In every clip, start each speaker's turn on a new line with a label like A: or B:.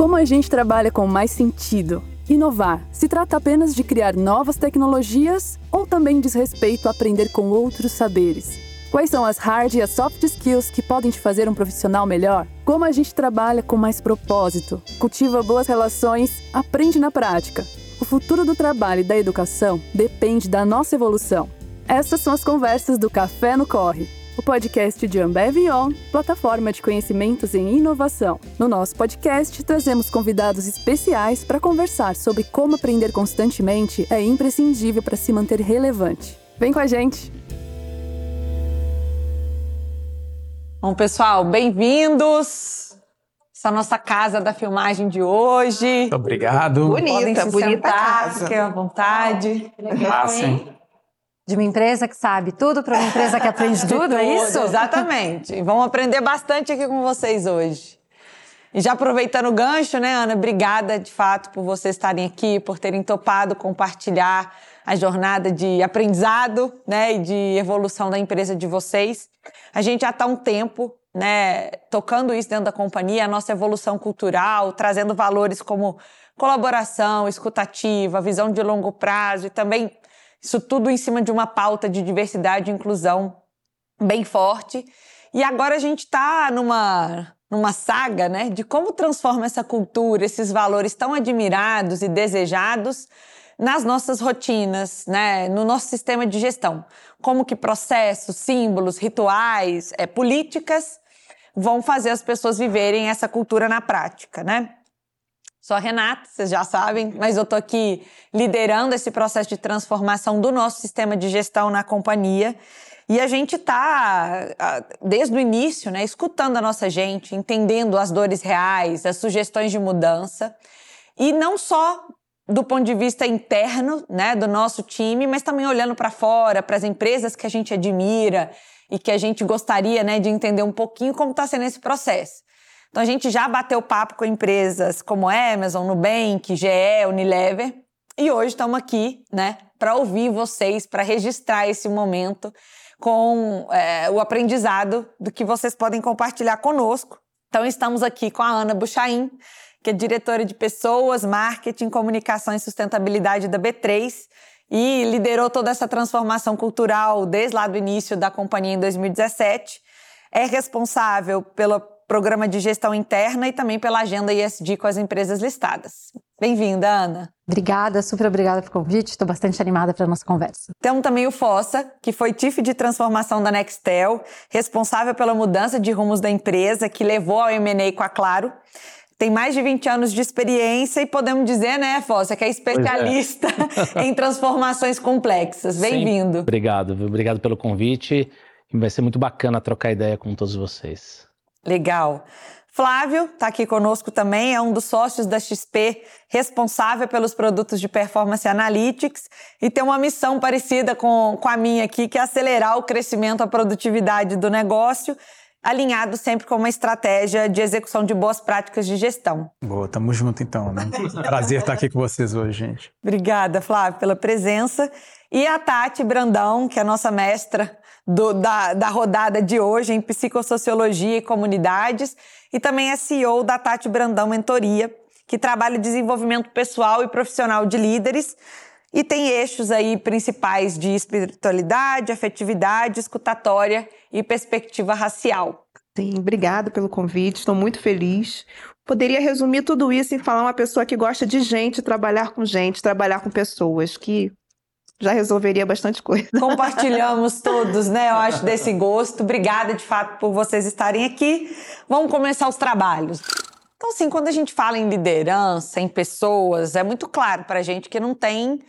A: Como a gente trabalha com mais sentido? Inovar se trata apenas de criar novas tecnologias ou também diz respeito a aprender com outros saberes? Quais são as hard e as soft skills que podem te fazer um profissional melhor? Como a gente trabalha com mais propósito, cultiva boas relações, aprende na prática? O futuro do trabalho e da educação depende da nossa evolução. Essas são as conversas do Café no Corre, o podcast de Ambev On, plataforma de conhecimentos em inovação. No nosso podcast, trazemos convidados especiais para conversar sobre como aprender constantemente é imprescindível para se manter relevante. Vem com a gente!
B: Bom, pessoal, bem-vindos. Essa é a nossa casa da filmagem de hoje.
C: Muito obrigado.
B: Podem
D: Bonita,
B: se
D: bonita
B: sentar,
D: casa.
B: fiquem à vontade.
C: Ah, sim.
E: De uma empresa que sabe tudo para uma empresa que aprende tudo, é isso?
B: Exatamente. E Vamos aprender bastante aqui com vocês hoje. E já aproveitando o gancho, né, Ana? Obrigada, de fato, por vocês estarem aqui, por terem topado compartilhar a jornada de aprendizado, né, e de evolução da empresa de vocês. A gente já está um tempo, né, tocando isso dentro da companhia, a nossa evolução cultural, trazendo valores como colaboração, escutativa, visão de longo prazo e também isso tudo em cima de uma pauta de diversidade e inclusão bem forte. E agora a gente está numa, numa saga né, de como transforma essa cultura, esses valores tão admirados e desejados nas nossas rotinas, né, no nosso sistema de gestão. Como que processos, símbolos, rituais, é, políticas vão fazer as pessoas viverem essa cultura na prática, né? Sou a Renata, vocês já sabem, mas eu tô aqui liderando esse processo de transformação do nosso sistema de gestão na companhia. E a gente tá, ah, desde o início, né, escutando a nossa gente, entendendo as dores reais, as sugestões de mudança. E não só do ponto de vista interno, né, do nosso time, mas também olhando para fora, para as empresas que a gente admira e que a gente gostaria, né, de entender um pouquinho como está sendo esse processo. Então a gente já bateu papo com empresas como Amazon, Nubank, GE, Unilever, e hoje estamos aqui, né, para ouvir vocês, para registrar esse momento com é, o aprendizado do que vocês podem compartilhar conosco. Então estamos aqui com a Ana Buchaim, que é diretora de Pessoas, Marketing, Comunicação e Sustentabilidade da B3 e liderou toda essa transformação cultural desde lá do início da companhia em 2017. É responsável pelo programa de gestão interna e também pela agenda ESG com as empresas listadas. Bem-vinda, Ana.
E: Obrigada, super obrigada pelo convite. Estou bastante animada para a nossa conversa.
B: Temos também o Fossa, que foi TIF de transformação da Nextel, responsável pela mudança de rumos da empresa, que levou ao M&A com a Claro. Tem mais de 20 anos de experiência e podemos dizer, né, Fossa, que é especialista em transformações complexas. Bem-vindo.
C: Obrigado, viu? obrigado pelo convite. Vai ser muito bacana trocar ideia com todos vocês.
B: Legal. Flávio está aqui conosco também, é um dos sócios da XP, responsável pelos produtos de performance analytics e tem uma missão parecida com, com a minha aqui, que é acelerar o crescimento, a produtividade do negócio, alinhado sempre com uma estratégia de execução de boas práticas de gestão.
F: Boa, tamo junto então, né? Prazer estar aqui com vocês hoje, gente.
B: Obrigada, Flávio, pela presença. E a Tati Brandão, que é a nossa mestra do, da, da rodada de hoje em Psicossociologia e Comunidades, e também é CEO da Tati Brandão Mentoria, que trabalha desenvolvimento pessoal e profissional de líderes e tem eixos aí principais de espiritualidade, afetividade, escutatória e perspectiva racial.
D: Sim, obrigada pelo convite, estou muito feliz. Poderia resumir tudo isso em falar uma pessoa que gosta de gente, trabalhar com gente, trabalhar com pessoas, que já resolveria bastante coisa.
B: Compartilhamos todos, né? Eu acho desse gosto. Obrigada de fato por vocês estarem aqui. Vamos começar os trabalhos. Então, assim, quando a gente fala em liderança, em pessoas, é muito claro para a gente que não tem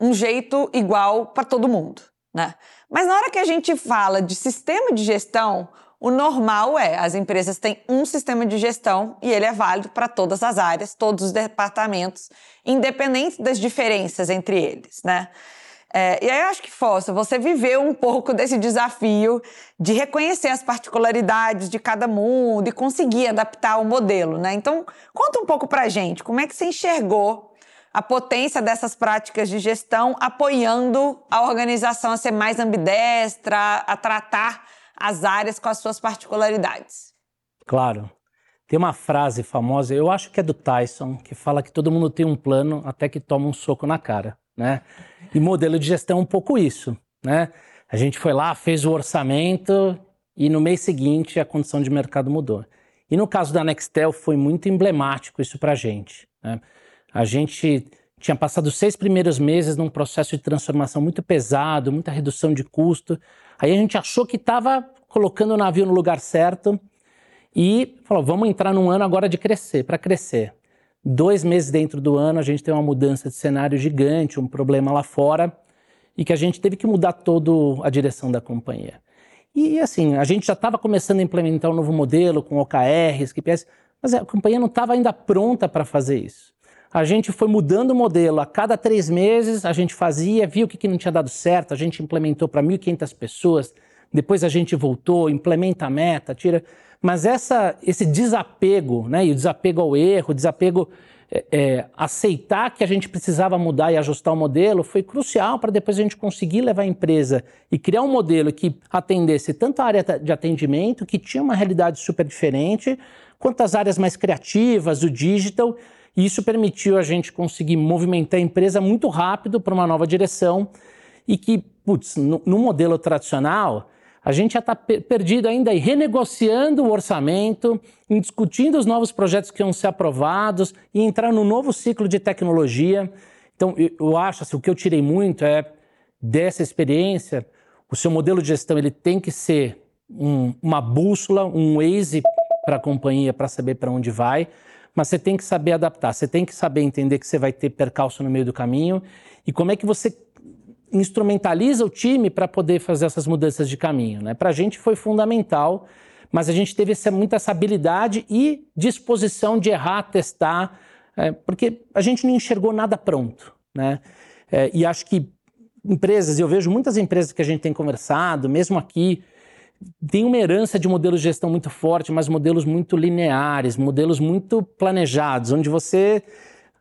B: um jeito igual para todo mundo, né? Mas na hora que a gente fala de sistema de gestão, o normal é as empresas têm um sistema de gestão e ele é válido para todas as áreas, todos os departamentos, independente das diferenças entre eles, né? É, e aí eu acho que, Fossa, você viveu um pouco desse desafio de reconhecer as particularidades de cada mundo e conseguir adaptar o modelo, né? Então, conta um pouco pra gente, como é que você enxergou a potência dessas práticas de gestão apoiando a organização a ser mais ambidestra, a tratar as áreas com as suas particularidades?
C: Claro. Tem uma frase famosa, eu acho que é do Tyson, que fala que todo mundo tem um plano até que toma um soco na cara, né? E modelo de gestão é um pouco isso, né? A gente foi lá, fez o orçamento e no mês seguinte a condição de mercado mudou. E no caso da Nextel foi muito emblemático isso para a gente. Né? A gente tinha passado seis primeiros meses num processo de transformação muito pesado, muita redução de custo. Aí a gente achou que estava colocando o navio no lugar certo e falou: vamos entrar num ano agora de crescer, para crescer. Dois meses dentro do ano, a gente tem uma mudança de cenário gigante, um problema lá fora, e que a gente teve que mudar toda a direção da companhia. E assim, a gente já estava começando a implementar um novo modelo com OKRs, KPIs, mas a companhia não estava ainda pronta para fazer isso a gente foi mudando o modelo. A cada três meses a gente fazia, viu o que, que não tinha dado certo, a gente implementou para 1.500 pessoas, depois a gente voltou, implementa a meta, tira. Mas essa, esse desapego, né, e o desapego ao erro, o desapego é, é, aceitar que a gente precisava mudar e ajustar o modelo foi crucial para depois a gente conseguir levar a empresa e criar um modelo que atendesse tanto a área de atendimento, que tinha uma realidade super diferente, quanto as áreas mais criativas, o digital, e isso permitiu a gente conseguir movimentar a empresa muito rápido para uma nova direção e que, putz, no, no modelo tradicional, a gente já está perdido ainda e renegociando o orçamento, discutindo os novos projetos que iam ser aprovados e entrar no novo ciclo de tecnologia. Então, eu acho assim, o que eu tirei muito é dessa experiência, o seu modelo de gestão ele tem que ser um, uma bússola, um Waze para a companhia para saber para onde vai mas você tem que saber adaptar, você tem que saber entender que você vai ter percalço no meio do caminho e como é que você instrumentaliza o time para poder fazer essas mudanças de caminho. Né? Para a gente foi fundamental, mas a gente teve essa, muita essa habilidade e disposição de errar, testar, é, porque a gente não enxergou nada pronto. Né? É, e acho que empresas, eu vejo muitas empresas que a gente tem conversado, mesmo aqui, tem uma herança de modelos de gestão muito forte, mas modelos muito lineares, modelos muito planejados, onde você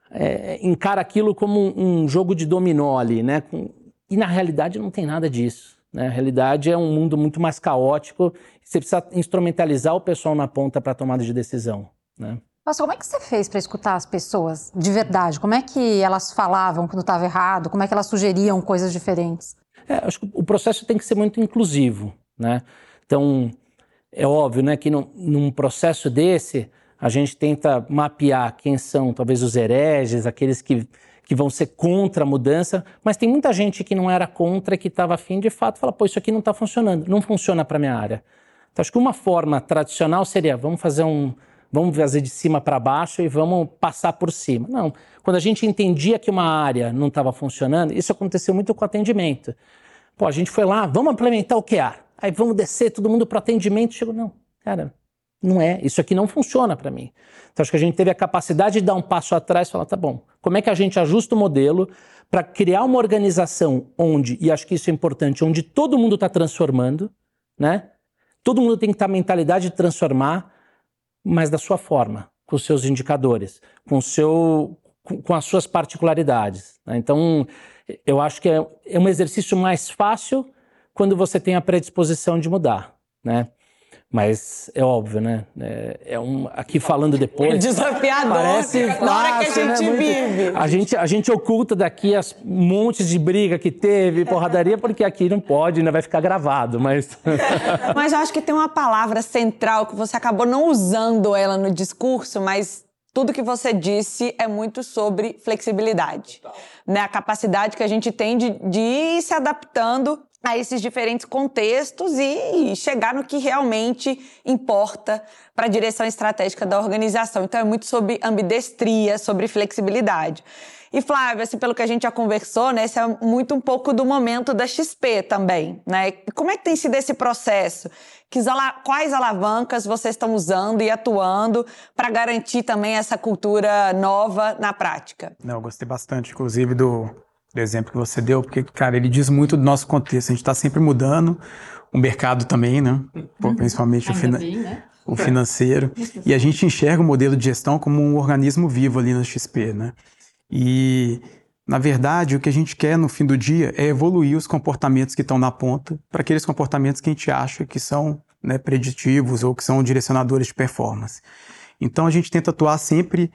C: é, encara aquilo como um, um, jogo de dominó ali, né? E na realidade não tem nada disso. Né? A realidade é um mundo muito mais caótico. Você precisa instrumentalizar o pessoal na ponta para tomada de decisão. Né?
E: Nossa, como é que você fez para escutar as pessoas de verdade? Como é que elas falavam quando estava errado? Como é que elas sugeriam coisas diferentes?
C: É, acho que o processo tem que ser muito inclusivo, né? Então, é óbvio né, que num, num processo desse, a gente tenta mapear quem são talvez os hereges, aqueles que, que vão ser contra a mudança, mas tem muita gente que não era contra, que estava afim de fato, fala, pô, isso aqui não está funcionando, não funciona para minha área. Então, acho que uma forma tradicional seria, vamos fazer um, vamos fazer de cima para baixo e vamos passar por cima. Não, quando a gente entendia que uma área não estava funcionando, isso aconteceu muito com atendimento. Pô, a gente foi lá, vamos implementar o QA aí vamos descer todo mundo para atendimento. Chegou, não, cara, não é, isso aqui não funciona para mim. Então acho que a gente teve a capacidade de dar um passo atrás e falar, tá bom, como é que a gente ajusta o modelo para criar uma organização onde, e acho que isso é importante, onde todo mundo está transformando, né? Todo mundo tem que estar tá a mentalidade de transformar, mas da sua forma, com os seus indicadores, com, seu, com as suas particularidades. Né? Então, eu acho que é, é um exercício mais fácil quando você tem a predisposição de mudar, né? Mas é óbvio, né? É, é um, aqui falando depois. É
B: desafiador.
C: Parece fácil,
B: na hora que a
C: né?
B: gente
C: Muito,
B: vive.
C: A gente, a gente oculta daqui as montes de briga que teve, porradaria, porque aqui não pode, ainda vai ficar gravado, mas.
B: mas eu acho que tem uma palavra central que você acabou não usando ela no discurso, mas tudo que você disse é muito sobre flexibilidade. Né? A capacidade que a gente tem de, de ir se adaptando a esses diferentes contextos e chegar no que realmente importa para a direção estratégica da organização. Então é muito sobre ambidestria, sobre flexibilidade. E Flávia, assim, pelo que a gente já conversou, né, esse é muito um pouco do momento da XP também, né? Como é que tem sido esse processo? quais alavancas vocês estão usando e atuando para garantir também essa cultura nova na prática?
F: Não, eu gostei bastante, inclusive, do, do exemplo que você deu, porque, cara, ele diz muito do nosso contexto. A gente está sempre mudando, o mercado também, né? Uhum. Principalmente o, fina bem, né? o financeiro. E a gente enxerga o modelo de gestão como um organismo vivo ali na XP, né? E, na verdade, o que a gente quer no fim do dia é evoluir os comportamentos que estão na ponta para aqueles comportamentos que a gente acha que são né, preditivos ou que são direcionadores de performance. Então a gente tenta atuar sempre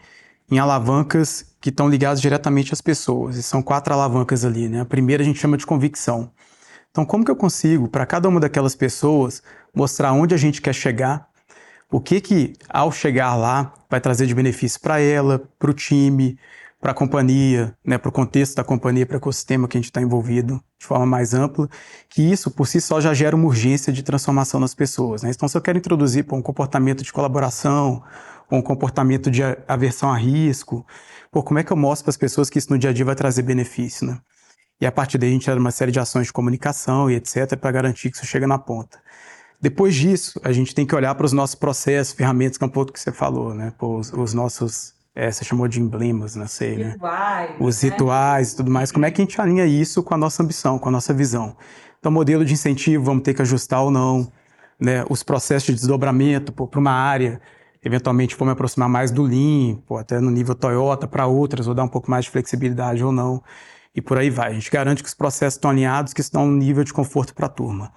F: em alavancas que estão ligadas diretamente às pessoas. E são quatro alavancas ali, né? A primeira a gente chama de convicção. Então, como que eu consigo, para cada uma daquelas pessoas, mostrar onde a gente quer chegar, o que que, ao chegar lá, vai trazer de benefício para ela, para o time, para a companhia, né, para o contexto da companhia, para o ecossistema que a gente está envolvido de forma mais ampla, que isso por si só já gera uma urgência de transformação nas pessoas. Né? Então, se eu quero introduzir pô, um comportamento de colaboração, ou um comportamento de aversão a risco, pô, como é que eu mostro para as pessoas que isso no dia a dia vai trazer benefício? Né? E a partir daí a gente gera uma série de ações de comunicação e etc. para garantir que isso chega na ponta. Depois disso, a gente tem que olhar para os nossos processos, ferramentas, que é um pouco que você falou, né? Pô, os, os nossos é, você chamou de emblemas, não sei, né?
B: Rituais,
F: Os
B: né?
F: rituais e tudo mais. Como é que a gente alinha isso com a nossa ambição, com a nossa visão? Então, modelo de incentivo, vamos ter que ajustar ou não. Né? Os processos de desdobramento para uma área, eventualmente vou me aproximar mais do Lean, pô, até no nível Toyota, para outras, vou dar um pouco mais de flexibilidade ou não. E por aí vai. A gente garante que os processos estão alinhados, que estão no nível de conforto para a turma.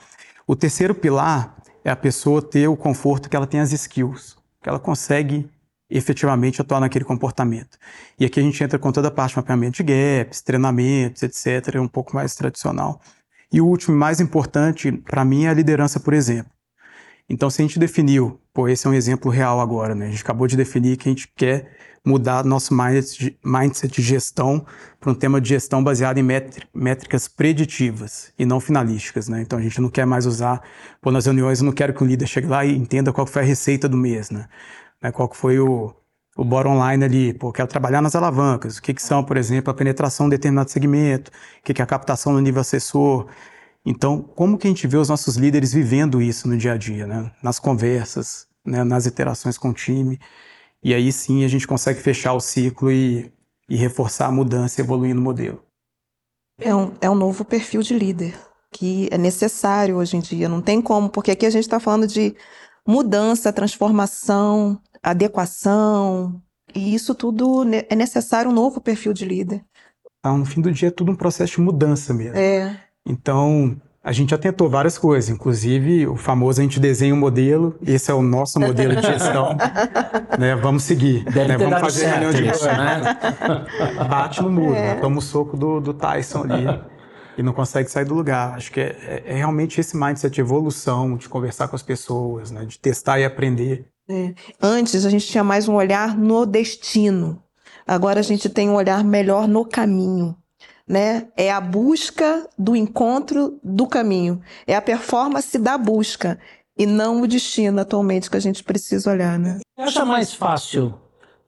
F: O terceiro pilar é a pessoa ter o conforto que ela tem as skills, que ela consegue efetivamente atuar naquele comportamento. E aqui a gente entra com toda a parte de mapeamento de gaps, treinamentos, etc., um pouco mais tradicional. E o último, mais importante, para mim, é a liderança, por exemplo. Então, se a gente definiu, pô, esse é um exemplo real agora, né? A gente acabou de definir que a gente quer mudar nosso mindset de gestão para um tema de gestão baseado em métricas preditivas e não finalísticas, né? Então a gente não quer mais usar, pô, nas reuniões eu não quero que o líder chegue lá e entenda qual foi a receita do mês, né? né, qual foi o, o bottom line ali, pô, quero trabalhar nas alavancas, o que, que são, por exemplo, a penetração de determinado segmento, o que, que é a captação no nível assessor. Então, como que a gente vê os nossos líderes vivendo isso no dia a dia, né? nas conversas, né? nas interações com o time, e aí sim a gente consegue fechar o ciclo e, e reforçar a mudança e evoluir no modelo.
D: É um, é um novo perfil de líder que é necessário hoje em dia, não tem como, porque aqui a gente está falando de mudança, transformação, adequação, e isso tudo é necessário um novo perfil de líder.
F: No fim do dia é tudo um processo de mudança mesmo.
D: É.
F: Então, a gente já tentou várias coisas, inclusive o famoso a gente desenha um modelo, esse é o nosso modelo de gestão, né? Vamos seguir, né? Vamos fazer reunião de
C: certo isso, né?
F: Bate no muro, né? toma o soco do, do Tyson ali e não consegue sair do lugar. Acho que é, é, é realmente esse mindset de evolução, de conversar com as pessoas, né? De testar e aprender.
D: É. Antes a gente tinha mais um olhar no destino. Agora a gente tem um olhar melhor no caminho. Né? É a busca do encontro do caminho. É a performance da busca e não o destino atualmente que a gente precisa olhar, né?
C: Acha mais fácil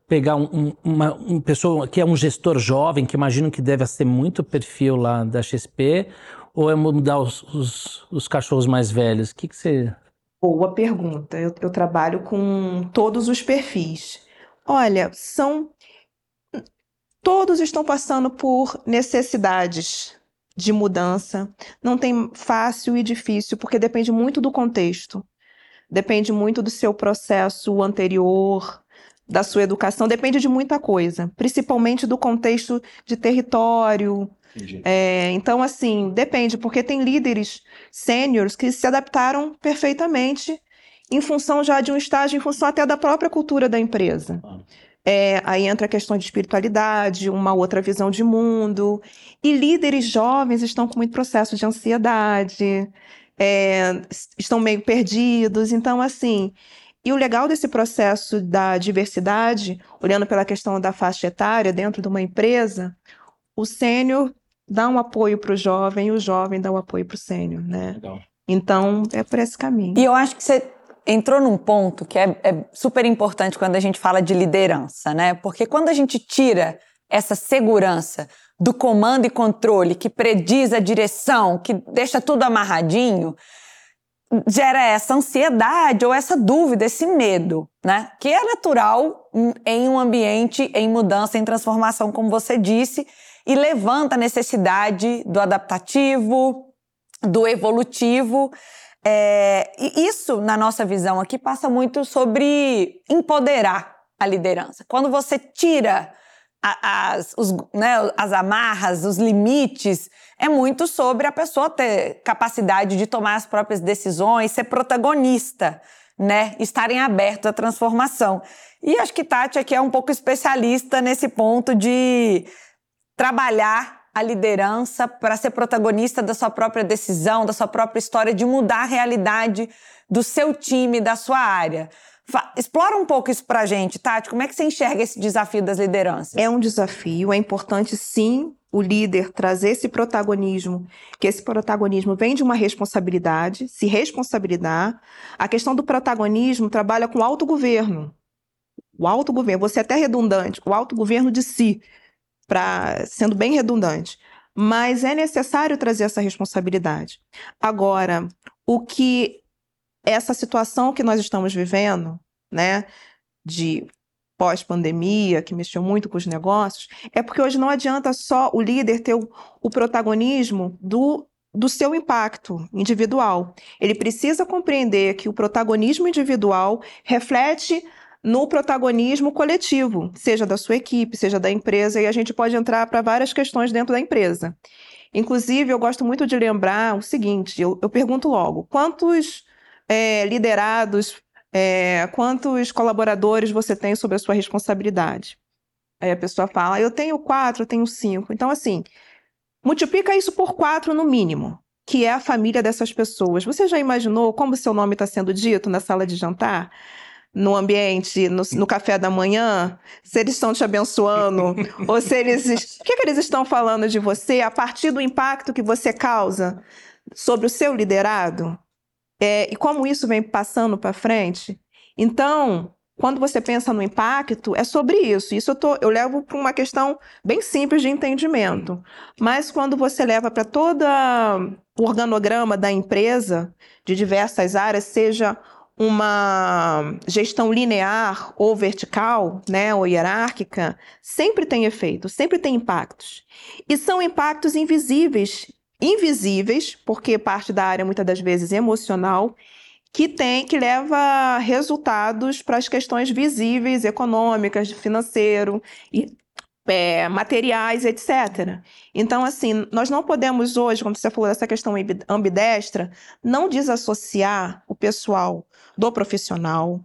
C: pegar um, um, uma um pessoa que é um gestor jovem, que imagino que deve ser muito perfil lá da XP, ou é mudar os, os, os cachorros mais velhos? O que, que você
D: Boa pergunta. Eu, eu trabalho com todos os perfis. Olha, são. Todos estão passando por necessidades de mudança. Não tem fácil e difícil, porque depende muito do contexto. Depende muito do seu processo anterior, da sua educação, depende de muita coisa, principalmente do contexto de território, é, então, assim, depende, porque tem líderes sêniores que se adaptaram perfeitamente em função já de um estágio, em função até da própria cultura da empresa. É, aí entra a questão de espiritualidade, uma outra visão de mundo. E líderes jovens estão com muito processo de ansiedade, é, estão meio perdidos. Então, assim, e o legal desse processo da diversidade, olhando pela questão da faixa etária dentro de uma empresa, o sênior dá um apoio para o jovem e o jovem dá um apoio para o sênior, né? Legal. Então, é por esse caminho.
B: E eu acho que você entrou num ponto que é, é, super importante quando a gente fala de liderança, né? Porque quando a gente tira essa segurança do comando e controle que prediz a direção, que deixa tudo amarradinho, gera essa ansiedade ou essa dúvida, esse medo, né? Que é natural em um ambiente em mudança, em transformação, como você disse, e levanta a necessidade do adaptativo, do evolutivo. É, e isso, na nossa visão aqui, passa muito sobre empoderar a liderança. Quando você tira as, os, né, as amarras, os limites, é muito sobre a pessoa ter capacidade de tomar as próprias decisões, ser protagonista né, estarem abertos à transformação. E acho que Tati aqui é um pouco especialista nesse ponto de trabalhar a liderança para ser protagonista da sua própria decisão, da sua própria história, de mudar a realidade do seu time, da sua área. Explora um pouco isso para a gente, Tati. Como é que você enxerga esse desafio das lideranças?
D: É um desafio, é importante sim o líder trazer esse protagonismo, que esse protagonismo vem de uma responsabilidade, se responsabilizar. A questão do protagonismo trabalha com autogoverno. O autogoverno, você é até redundante, o autogoverno de si, pra, sendo bem redundante. Mas é necessário trazer essa responsabilidade. Agora, o que essa situação que nós estamos vivendo, né, de pós-pandemia, que mexeu muito com os negócios, é porque hoje não adianta só o líder ter o, o protagonismo do, do seu impacto individual. Ele precisa compreender que o protagonismo individual reflete no protagonismo coletivo, seja da sua equipe, seja da empresa, e a gente pode entrar para várias questões dentro da empresa. Inclusive, eu gosto muito de lembrar o seguinte: eu, eu pergunto logo, quantos é, liderados é, quantos colaboradores você tem sob a sua responsabilidade? Aí a pessoa fala, eu tenho quatro, eu tenho cinco. Então, assim, multiplica isso por quatro no mínimo, que é a família dessas pessoas. Você já imaginou como seu nome está sendo dito na sala de jantar? No ambiente, no, no, café da manhã, se eles estão te abençoando, ou se eles. O que, que eles estão falando de você a partir do impacto que você causa sobre o seu liderado? É, e como isso vem passando para frente. Então, quando você pensa no impacto, é sobre isso. Isso eu, tô, eu levo para uma questão bem simples de entendimento. Mas quando você leva para todo o organograma da empresa, de diversas áreas, seja uma gestão linear ou vertical, né, ou hierárquica, sempre tem efeito, sempre tem impactos. E são impactos invisíveis invisíveis, porque parte da área muitas das vezes emocional, que tem que leva resultados para as questões visíveis, econômicas, financeiro e é, materiais, etc. Então, assim, nós não podemos hoje, quando você falou dessa questão ambidestra, não desassociar o pessoal do profissional,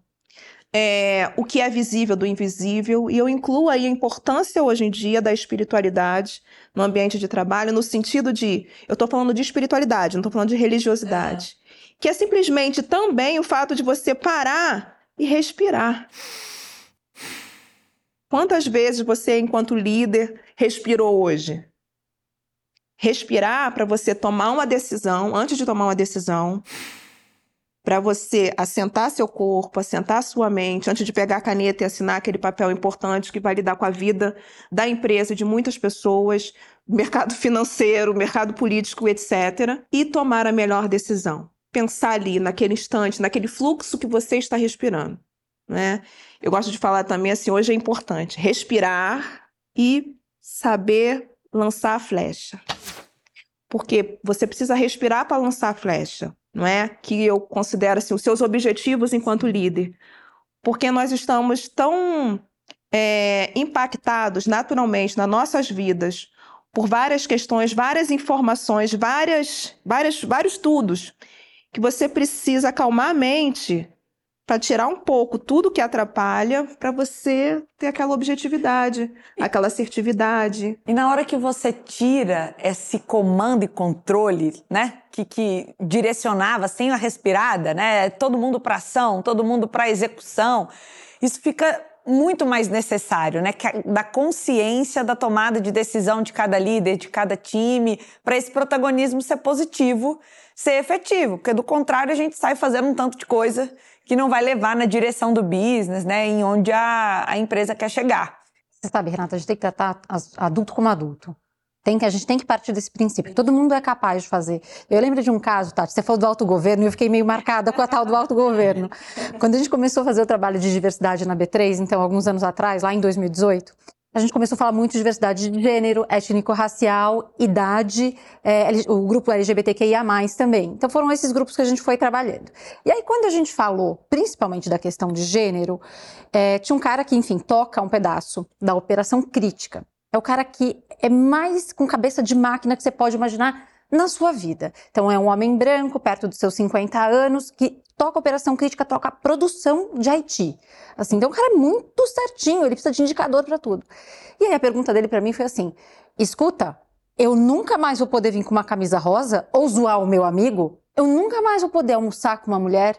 D: é, o que é visível do invisível, e eu incluo aí a importância hoje em dia da espiritualidade no ambiente de trabalho, no sentido de, eu estou falando de espiritualidade, não estou falando de religiosidade, é. que é simplesmente também o fato de você parar e respirar. Quantas vezes você, enquanto líder, respirou hoje? Respirar para você tomar uma decisão, antes de tomar uma decisão, para você assentar seu corpo, assentar sua mente, antes de pegar a caneta e assinar aquele papel importante que vai lidar com a vida da empresa, de muitas pessoas, mercado financeiro, mercado político, etc., e tomar a melhor decisão. Pensar ali, naquele instante, naquele fluxo que você está respirando. Né? Eu gosto de falar também assim: hoje é importante respirar e saber lançar a flecha. Porque você precisa respirar para lançar a flecha não é? Que eu considero assim, os seus objetivos enquanto líder. Porque nós estamos tão é, impactados naturalmente nas nossas vidas por várias questões, várias informações, várias, várias, vários estudos, que você precisa acalmar a mente para tirar um pouco tudo que atrapalha para você ter aquela objetividade, aquela assertividade.
B: E na hora que você tira esse comando e controle, né, que, que direcionava sem a respirada, né, todo mundo para ação, todo mundo para execução, isso fica muito mais necessário, né, da consciência da tomada de decisão de cada líder, de cada time, para esse protagonismo ser positivo, ser efetivo, porque do contrário a gente sai fazendo um tanto de coisa que não vai levar na direção do business, né, em onde a, a empresa quer chegar.
E: Você sabe, Renata, a gente tem que tratar adulto como adulto. Tem que, a gente tem que partir desse princípio. Todo mundo é capaz de fazer. Eu lembro de um caso, Tati, você falou do autogoverno e eu fiquei meio marcada com a tal do autogoverno. Quando a gente começou a fazer o trabalho de diversidade na B3, então, alguns anos atrás, lá em 2018, a gente começou a falar muito de diversidade de gênero, étnico-racial, idade, é, o grupo LGBTQIA+, também. Então foram esses grupos que a gente foi trabalhando. E aí quando a gente falou, principalmente da questão de gênero, é, tinha um cara que, enfim, toca um pedaço da operação crítica. É o cara que é mais com cabeça de máquina que você pode imaginar na sua vida. Então, é um homem branco, perto dos seus 50 anos, que toca operação crítica, toca produção de IT. Assim, então, o cara é muito certinho, ele precisa de indicador para tudo. E aí, a pergunta dele para mim foi assim: escuta, eu nunca mais vou poder vir com uma camisa rosa ou zoar o meu amigo? Eu nunca mais vou poder almoçar com uma mulher?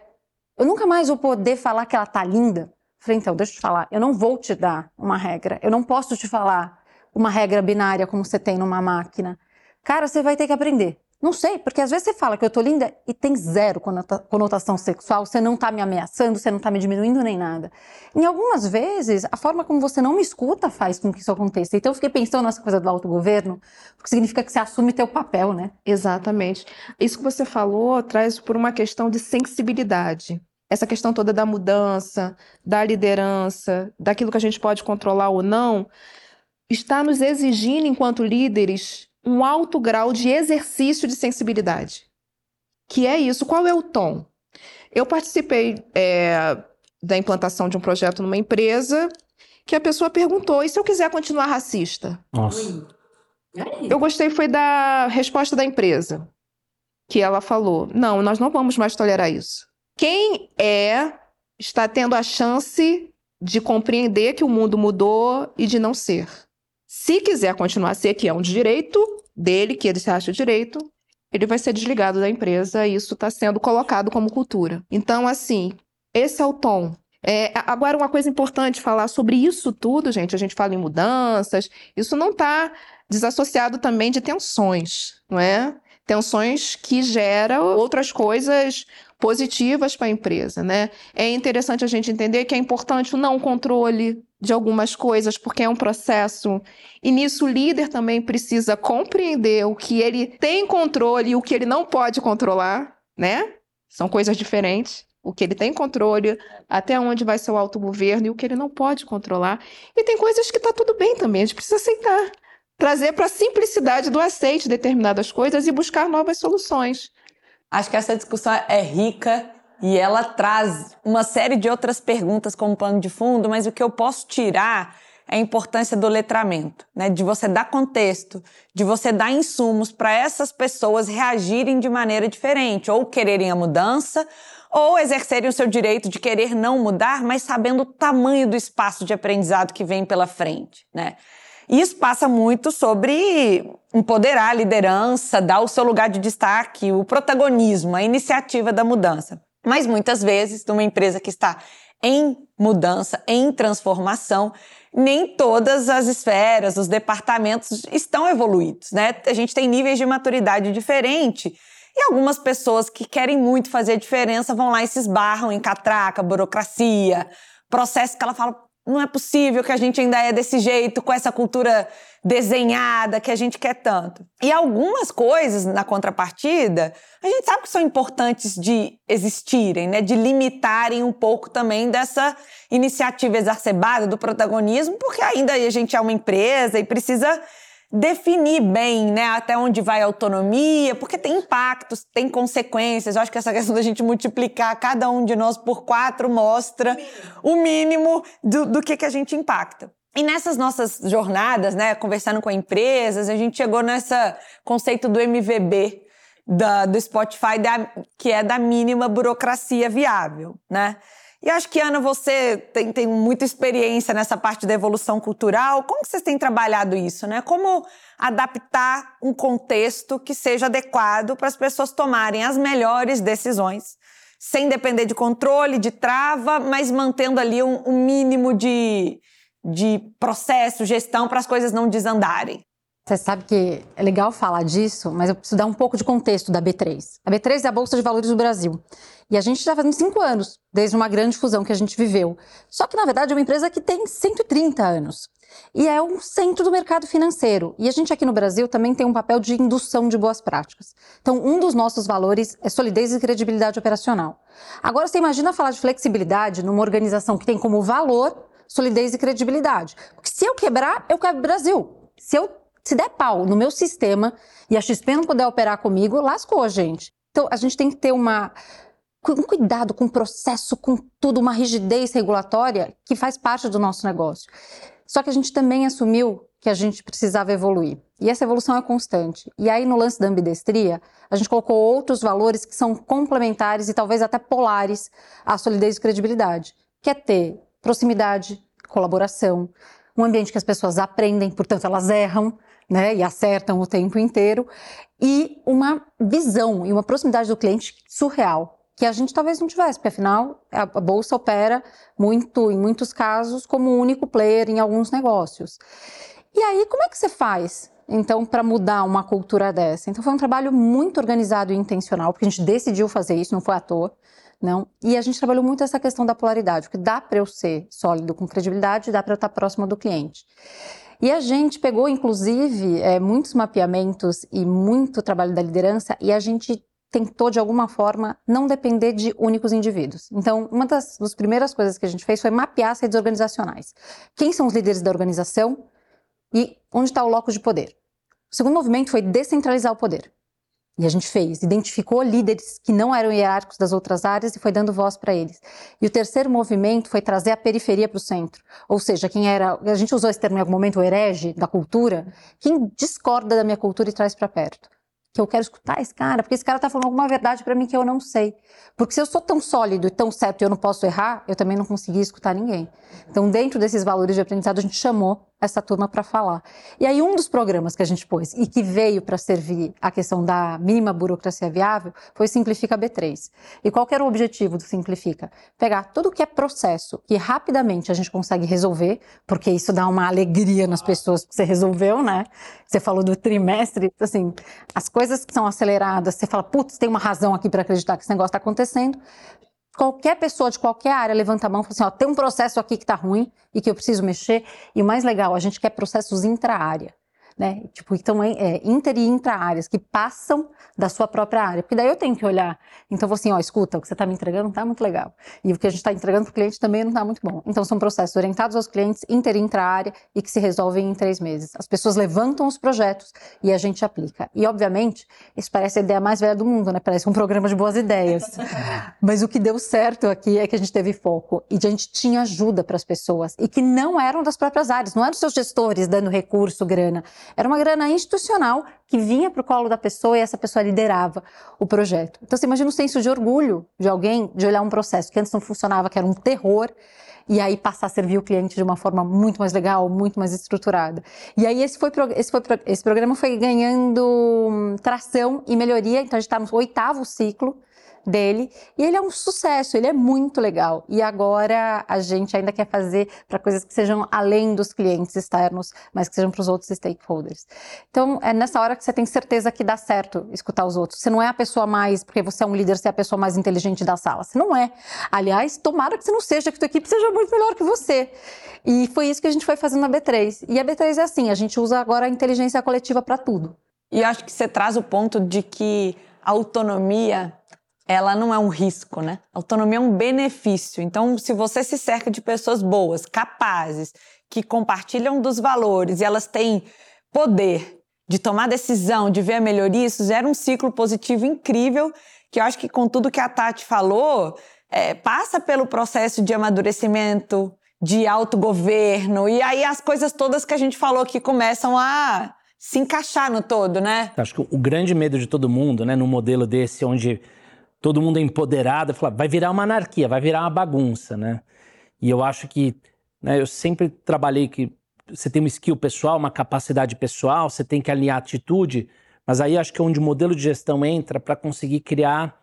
E: Eu nunca mais vou poder falar que ela tá linda? Falei, então, deixa eu te falar, eu não vou te dar uma regra, eu não posso te falar uma regra binária como você tem numa máquina. Cara, você vai ter que aprender. Não sei, porque às vezes você fala que eu tô linda e tem zero conotação sexual, você não tá me ameaçando, você não tá me diminuindo nem nada. Em algumas vezes, a forma como você não me escuta faz com que isso aconteça. Então eu fiquei pensando nessa coisa do autogoverno, porque significa que você assume teu papel, né?
D: Exatamente. Isso que você falou traz por uma questão de sensibilidade essa questão toda da mudança, da liderança, daquilo que a gente pode controlar ou não, está nos exigindo, enquanto líderes, um alto grau de exercício de sensibilidade. Que é isso. Qual é o tom? Eu participei é, da implantação de um projeto numa empresa que a pessoa perguntou: e se eu quiser continuar racista?
C: Nossa.
D: Eu gostei foi da resposta da empresa, que ela falou: não, nós não vamos mais tolerar isso. Quem é está tendo a chance de compreender que o mundo mudou e de não ser. Se quiser continuar a ser, que é um direito dele, que ele se acha direito, ele vai ser desligado da empresa e isso está sendo colocado como cultura. Então, assim, esse é o tom. É, agora, uma coisa importante falar sobre isso tudo, gente, a gente fala em mudanças, isso não está desassociado também de tensões, não é? Tensões que geram outras coisas positivas para a empresa, né? É interessante a gente entender que é importante o não controle de algumas coisas, porque é um processo. E nisso o líder também precisa compreender o que ele tem controle e o que ele não pode controlar, né? São coisas diferentes. O que ele tem controle, até onde vai ser o autogoverno e o que ele não pode controlar. E tem coisas que está tudo bem também, a gente precisa aceitar. Trazer para a simplicidade do aceite determinadas coisas e buscar novas soluções.
B: Acho que essa discussão é rica e ela traz uma série de outras perguntas como pano de fundo, mas o que eu posso tirar é a importância do letramento, né? De você dar contexto, de você dar insumos para essas pessoas reagirem de maneira diferente, ou quererem a mudança, ou exercerem o seu direito de querer não mudar, mas sabendo o tamanho do espaço de aprendizado que vem pela frente, né? E isso passa muito sobre empoderar a liderança, dar o seu lugar de destaque, o protagonismo, a iniciativa da mudança. Mas muitas vezes, numa empresa que está em mudança, em transformação, nem todas as esferas, os departamentos estão evoluídos, né? A gente tem níveis de maturidade diferente. E algumas pessoas que querem muito fazer a diferença vão lá e se esbarram em catraca, burocracia, processos que ela fala, não é possível que a gente ainda é desse jeito, com essa cultura desenhada que a gente quer tanto. E algumas coisas, na contrapartida, a gente sabe que são importantes de existirem, né? De limitarem um pouco também dessa iniciativa exacerbada do protagonismo, porque ainda a gente é uma empresa e precisa definir bem, né, até onde vai a autonomia, porque tem impactos, tem consequências. Eu acho que essa questão da gente multiplicar cada um de nós por quatro mostra o mínimo do, do que, que a gente impacta. E nessas nossas jornadas, né, conversando com empresas, a gente chegou nesse conceito do MVB, da, do Spotify, da, que é da mínima burocracia viável, né? E acho que, Ana, você tem, tem muita experiência nessa parte da evolução cultural. Como vocês têm trabalhado isso, né? Como adaptar um contexto que seja adequado para as pessoas tomarem as melhores decisões, sem depender de controle, de trava, mas mantendo ali um, um mínimo de, de processo, gestão para as coisas não desandarem.
E: Você sabe que é legal falar disso, mas eu preciso dar um pouco de contexto da B3. A B3 é a Bolsa de Valores do Brasil. E a gente já faz cinco anos, desde uma grande fusão que a gente viveu. Só que, na verdade, é uma empresa que tem 130 anos. E é um centro do mercado financeiro. E a gente aqui no Brasil também tem um papel de indução de boas práticas. Então, um dos nossos valores é solidez e credibilidade operacional. Agora, você imagina falar de flexibilidade numa organização que tem como valor solidez e credibilidade. Porque se eu quebrar, eu quebro o Brasil. Se eu se der pau no meu sistema e a XP não puder operar comigo, lascou a gente. Então, a gente tem que ter uma, um cuidado com o processo, com tudo, uma rigidez regulatória que faz parte do nosso negócio. Só que a gente também assumiu que a gente precisava evoluir. E essa evolução é constante. E aí, no lance da ambidestria, a gente colocou outros valores que são complementares e talvez até polares à solidez e credibilidade, que é ter proximidade, colaboração, um ambiente que as pessoas aprendem, portanto, elas erram, né, e acertam o tempo inteiro, e uma visão e uma proximidade do cliente surreal, que a gente talvez não tivesse, porque afinal a bolsa opera muito, em muitos casos, como único player em alguns negócios. E aí, como é que você faz, então, para mudar uma cultura dessa? Então, foi um trabalho muito organizado e intencional, porque a gente decidiu fazer isso, não foi à toa. Não. E a gente trabalhou muito essa questão da polaridade, porque dá para eu ser sólido com credibilidade, dá para eu estar próximo do cliente. E a gente pegou, inclusive, é, muitos mapeamentos e muito trabalho da liderança, e a gente tentou, de alguma forma, não depender de únicos indivíduos. Então, uma das, das primeiras coisas que a gente fez foi mapear as redes organizacionais. Quem são os líderes da organização? e onde está o locus de poder. O segundo movimento foi descentralizar o poder. E a gente fez, identificou líderes que não eram hierárquicos das outras áreas e foi dando voz para eles. E o terceiro movimento foi trazer a periferia para o centro. Ou seja, quem era, a gente usou esse termo em algum momento, o herege da cultura, quem discorda da minha cultura e traz para perto. Que eu quero escutar esse cara, porque esse cara está falando alguma verdade para mim que eu não sei. Porque se eu sou tão sólido e tão certo e eu não posso errar, eu também não consegui escutar ninguém. Então, dentro desses valores de aprendizado, a gente chamou essa turma para falar. E aí um dos programas que a gente pôs e que veio para servir a questão da mínima burocracia viável foi Simplifica B3. E qual era o objetivo do Simplifica? Pegar tudo que é processo que rapidamente a gente consegue resolver, porque isso dá uma alegria nas pessoas que você resolveu, né? Você falou do trimestre, assim, as coisas que são aceleradas, você fala, putz, tem uma razão aqui para acreditar que esse negócio está acontecendo qualquer pessoa de qualquer área levanta a mão e fala assim, ó, tem um processo aqui que está ruim e que eu preciso mexer. E o mais legal, a gente quer processos intra-área né? Tipo, então é, é inter e intra-áreas que passam da sua própria área. Porque daí eu tenho que olhar. Então, vou assim, ó, escuta, o que você está me entregando não está muito legal. E o que a gente está entregando para o cliente também não está muito bom. Então, são processos orientados aos clientes, inter e intra-área e que se resolvem em três meses. As pessoas levantam os projetos e a gente aplica. E, obviamente, isso parece a ideia mais velha do mundo, né? Parece um programa de boas ideias. Mas o que deu certo aqui é que a gente teve foco e a gente tinha ajuda para as pessoas e que não eram das próprias áreas, não eram seus gestores dando recurso, grana. Era uma grana institucional que vinha para o colo da pessoa e essa pessoa liderava o projeto. Então você imagina o senso de orgulho de alguém de olhar um processo que antes não funcionava, que era um terror, e aí passar a servir o cliente de uma forma muito mais legal, muito mais estruturada. E aí esse, foi, esse, foi, esse programa foi ganhando hum, tração e melhoria, então a gente está no oitavo ciclo dele e ele é um sucesso, ele é muito legal. E agora a gente ainda quer fazer para coisas que sejam além dos clientes externos, mas que sejam para os outros stakeholders. Então é nessa hora que você tem certeza que dá certo escutar os outros. Você não é a pessoa mais, porque você é um líder, você é a pessoa mais inteligente da sala. Você não é. Aliás, tomara que você não seja, que tua equipe seja muito melhor que você. E foi isso que a gente foi fazendo na B3. E a B3 é assim, a gente usa agora a inteligência coletiva para tudo.
B: E acho que você traz o ponto de que a autonomia ela não é um risco, né? Autonomia é um benefício. Então, se você se cerca de pessoas boas, capazes, que compartilham dos valores e elas têm poder de tomar decisão, de ver a melhoria, isso gera um ciclo positivo incrível, que eu acho que com tudo que a Tati falou, é, passa pelo processo de amadurecimento, de autogoverno, e aí as coisas todas que a gente falou que começam a se encaixar no todo, né?
C: Acho que o grande medo de todo mundo, né, num modelo desse, onde todo mundo é empoderado, fala, vai virar uma anarquia, vai virar uma bagunça, né? E eu acho que, né, eu sempre trabalhei que você tem um skill pessoal, uma capacidade pessoal, você tem que alinhar atitude, mas aí acho que é onde o modelo de gestão entra para conseguir criar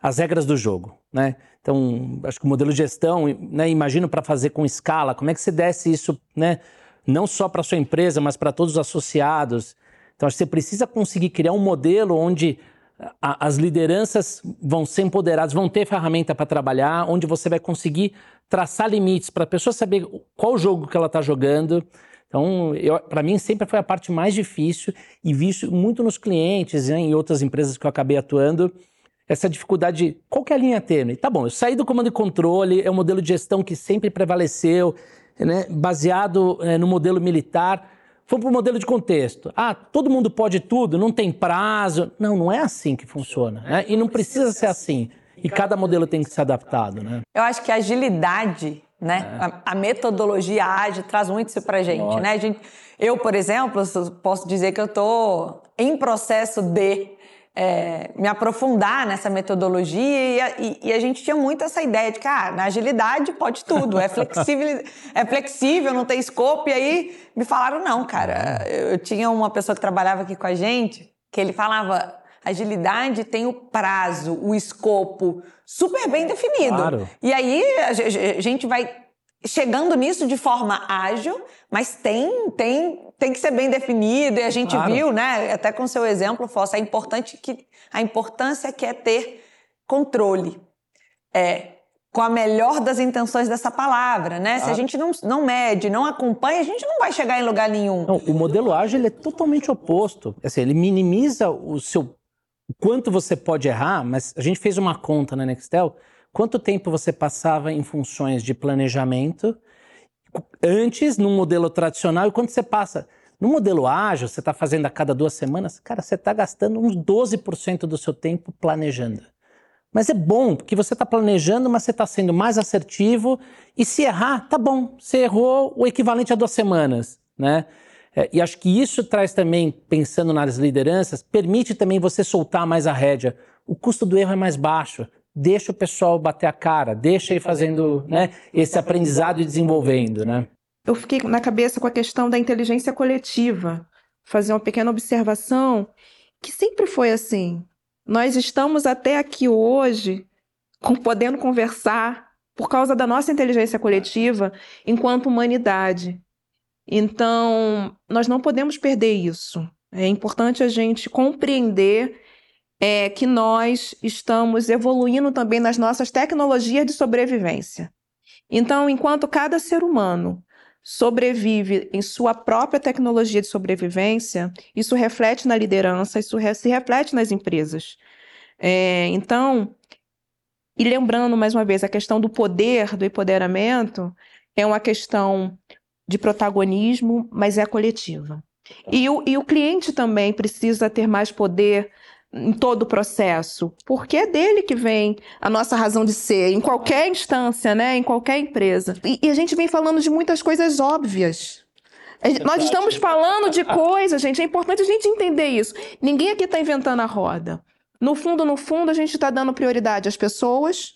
C: as regras do jogo, né? Então, acho que o modelo de gestão, né, imagino para fazer com escala, como é que você desce isso, né, não só para sua empresa, mas para todos os associados. Então, acho que você precisa conseguir criar um modelo onde as lideranças vão ser empoderadas, vão ter ferramenta para trabalhar, onde você vai conseguir traçar limites para a pessoa saber qual jogo que ela está jogando. Então, para mim, sempre foi a parte mais difícil e visto muito nos clientes né, em outras empresas que eu acabei atuando, essa dificuldade de qual que é a linha tênue? Tá bom, eu saí do comando e controle, é um modelo de gestão que sempre prevaleceu, né, baseado é, no modelo militar, Vamos para o modelo de contexto. Ah, todo mundo pode tudo, não tem prazo. Não, não é assim que funciona. Né? E não precisa ser assim. E cada modelo tem que ser adaptado, né?
B: Eu acho que a agilidade né? É. A, a, metodologia ágil traz muito isso pra gente, né? A gente, eu, por exemplo, posso dizer que eu estou em processo de é, me aprofundar nessa metodologia e a, e, e a, gente tinha muito essa ideia de que ah, na agilidade pode tudo, é flexível, é flexível, não tem escopo. E aí me falaram, não, cara. Eu tinha uma pessoa que trabalhava aqui com a gente que ele falava. Agilidade tem o prazo, o escopo super bem definido. Claro. E aí a gente vai chegando nisso de forma ágil, mas tem, tem, tem que ser bem definido, e a gente claro. viu, né, até com seu exemplo, Fossa, é importante que a importância que é ter controle. É, com a melhor das intenções dessa palavra, né? Claro. Se a gente não, não mede, não acompanha, a gente não vai chegar em lugar nenhum.
C: Não, o modelo ágil é totalmente oposto. Assim, ele minimiza o seu o quanto você pode errar, mas a gente fez uma conta na Nextel Quanto tempo você passava em funções de planejamento antes, num modelo tradicional, e quanto você passa no modelo ágil, você está fazendo a cada duas semanas, cara, você está gastando uns 12% do seu tempo planejando. Mas é bom, porque você está planejando, mas você está sendo mais assertivo, e se errar, tá bom, você errou o equivalente a duas semanas, né? É, e acho que isso traz também, pensando nas lideranças, permite também você soltar mais a rédea. O custo do erro é mais baixo deixa o pessoal bater a cara, deixa ir fazendo né, esse aprendizado e desenvolvendo, né?
D: Eu fiquei na cabeça com a questão da inteligência coletiva, fazer uma pequena observação que sempre foi assim. Nós estamos até aqui hoje com, podendo conversar por causa da nossa inteligência coletiva enquanto humanidade. Então, nós não podemos perder isso. É importante a gente compreender é que nós estamos evoluindo também nas nossas tecnologias de sobrevivência. Então, enquanto cada ser humano sobrevive em sua própria tecnologia de sobrevivência, isso reflete na liderança, isso se reflete nas empresas. É, então, e lembrando mais uma vez, a questão do poder, do empoderamento, é uma questão de protagonismo, mas é coletiva. E o, e o cliente também precisa ter mais poder em todo o processo, porque é dele que vem a nossa razão de ser, em qualquer instância, né, em qualquer empresa. E, e a gente vem falando de muitas coisas óbvias. É, nós estamos falando de coisas, gente, é importante a gente entender isso. Ninguém aqui está inventando a roda. No fundo, no fundo, a gente está dando prioridade às pessoas,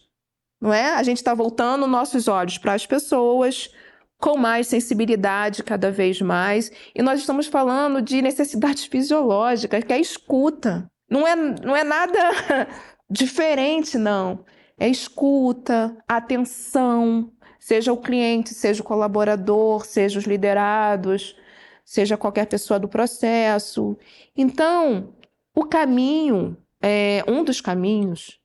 D: não é? A gente está voltando nossos olhos para as pessoas, com mais sensibilidade cada vez mais. E nós estamos falando de necessidades fisiológicas, que é a escuta. Não é, não é nada diferente, não. É escuta, atenção, seja o cliente, seja o colaborador, seja os liderados, seja qualquer pessoa do processo. Então, o caminho, é, um dos caminhos,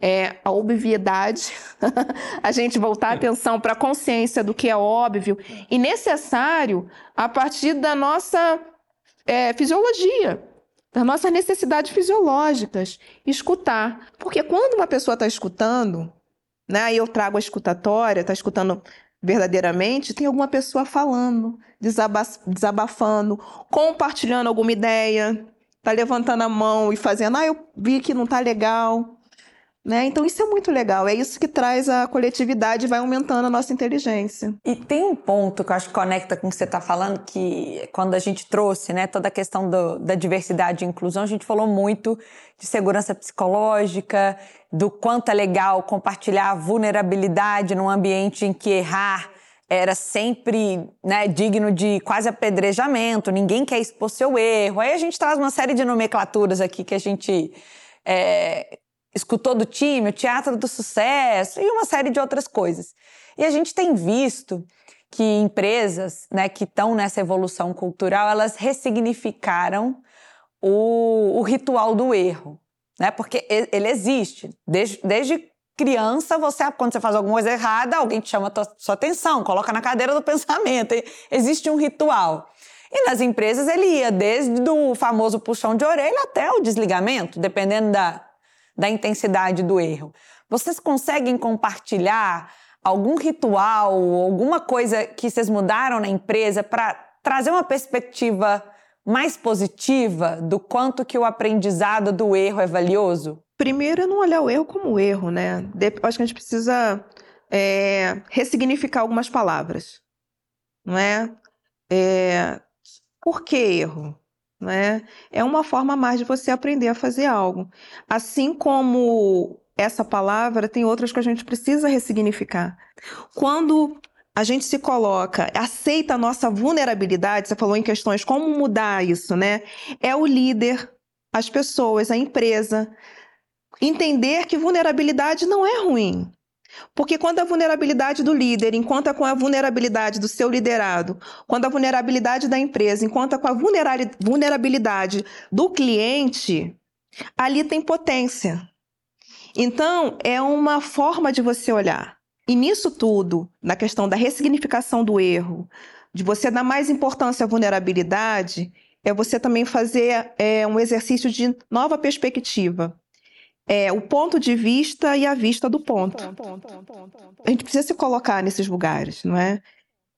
D: é a obviedade, a gente voltar a atenção para a consciência do que é óbvio e necessário a partir da nossa é, fisiologia das nossas necessidades fisiológicas. Escutar. Porque quando uma pessoa está escutando, né, eu trago a escutatória, está escutando verdadeiramente, tem alguma pessoa falando, desabafando, compartilhando alguma ideia, está levantando a mão e fazendo, ah, eu vi que não está legal. Né? Então isso é muito legal, é isso que traz a coletividade e vai aumentando a nossa inteligência.
B: E tem um ponto que eu acho que conecta com o que você está falando, que quando a gente trouxe né, toda a questão do, da diversidade e inclusão, a gente falou muito de segurança psicológica, do quanto é legal compartilhar a vulnerabilidade num ambiente em que errar era sempre né, digno de quase apedrejamento, ninguém quer expor seu erro. Aí a gente traz uma série de nomenclaturas aqui que a gente é, escutou do time, o Teatro do Sucesso e uma série de outras coisas. E a gente tem visto que empresas né, que estão nessa evolução cultural, elas ressignificaram o, o ritual do erro. Né? Porque ele existe. Desde, desde criança, você quando você faz alguma coisa errada, alguém te chama a sua atenção, coloca na cadeira do pensamento. Existe um ritual. E nas empresas ele ia desde o famoso puxão de orelha até o desligamento, dependendo da, da intensidade do erro. Vocês conseguem compartilhar algum ritual, alguma coisa que vocês mudaram na empresa para trazer uma perspectiva mais positiva do quanto que o aprendizado do erro é valioso?
D: Primeiro, é não olhar o erro como erro, né? Acho que a gente precisa é, ressignificar algumas palavras, não é? é? Por que erro? Não é? uma forma mais de você aprender a fazer algo. Assim como essa palavra, tem outras que a gente precisa ressignificar. Quando a gente se coloca, aceita a nossa vulnerabilidade, você falou em questões como mudar isso, né? É o líder, as pessoas, a empresa. Entender que vulnerabilidade não é ruim. Porque quando a vulnerabilidade do líder encontra com a vulnerabilidade do seu liderado, quando a vulnerabilidade da empresa encontra com a vulnerabilidade do cliente, ali tem potência. Então, é uma forma de você olhar. E nisso tudo, na questão da ressignificação do erro, de você dar mais importância à vulnerabilidade, é você também fazer é, um exercício de nova perspectiva é, o ponto de vista e a vista do ponto. A gente precisa se colocar nesses lugares, não é?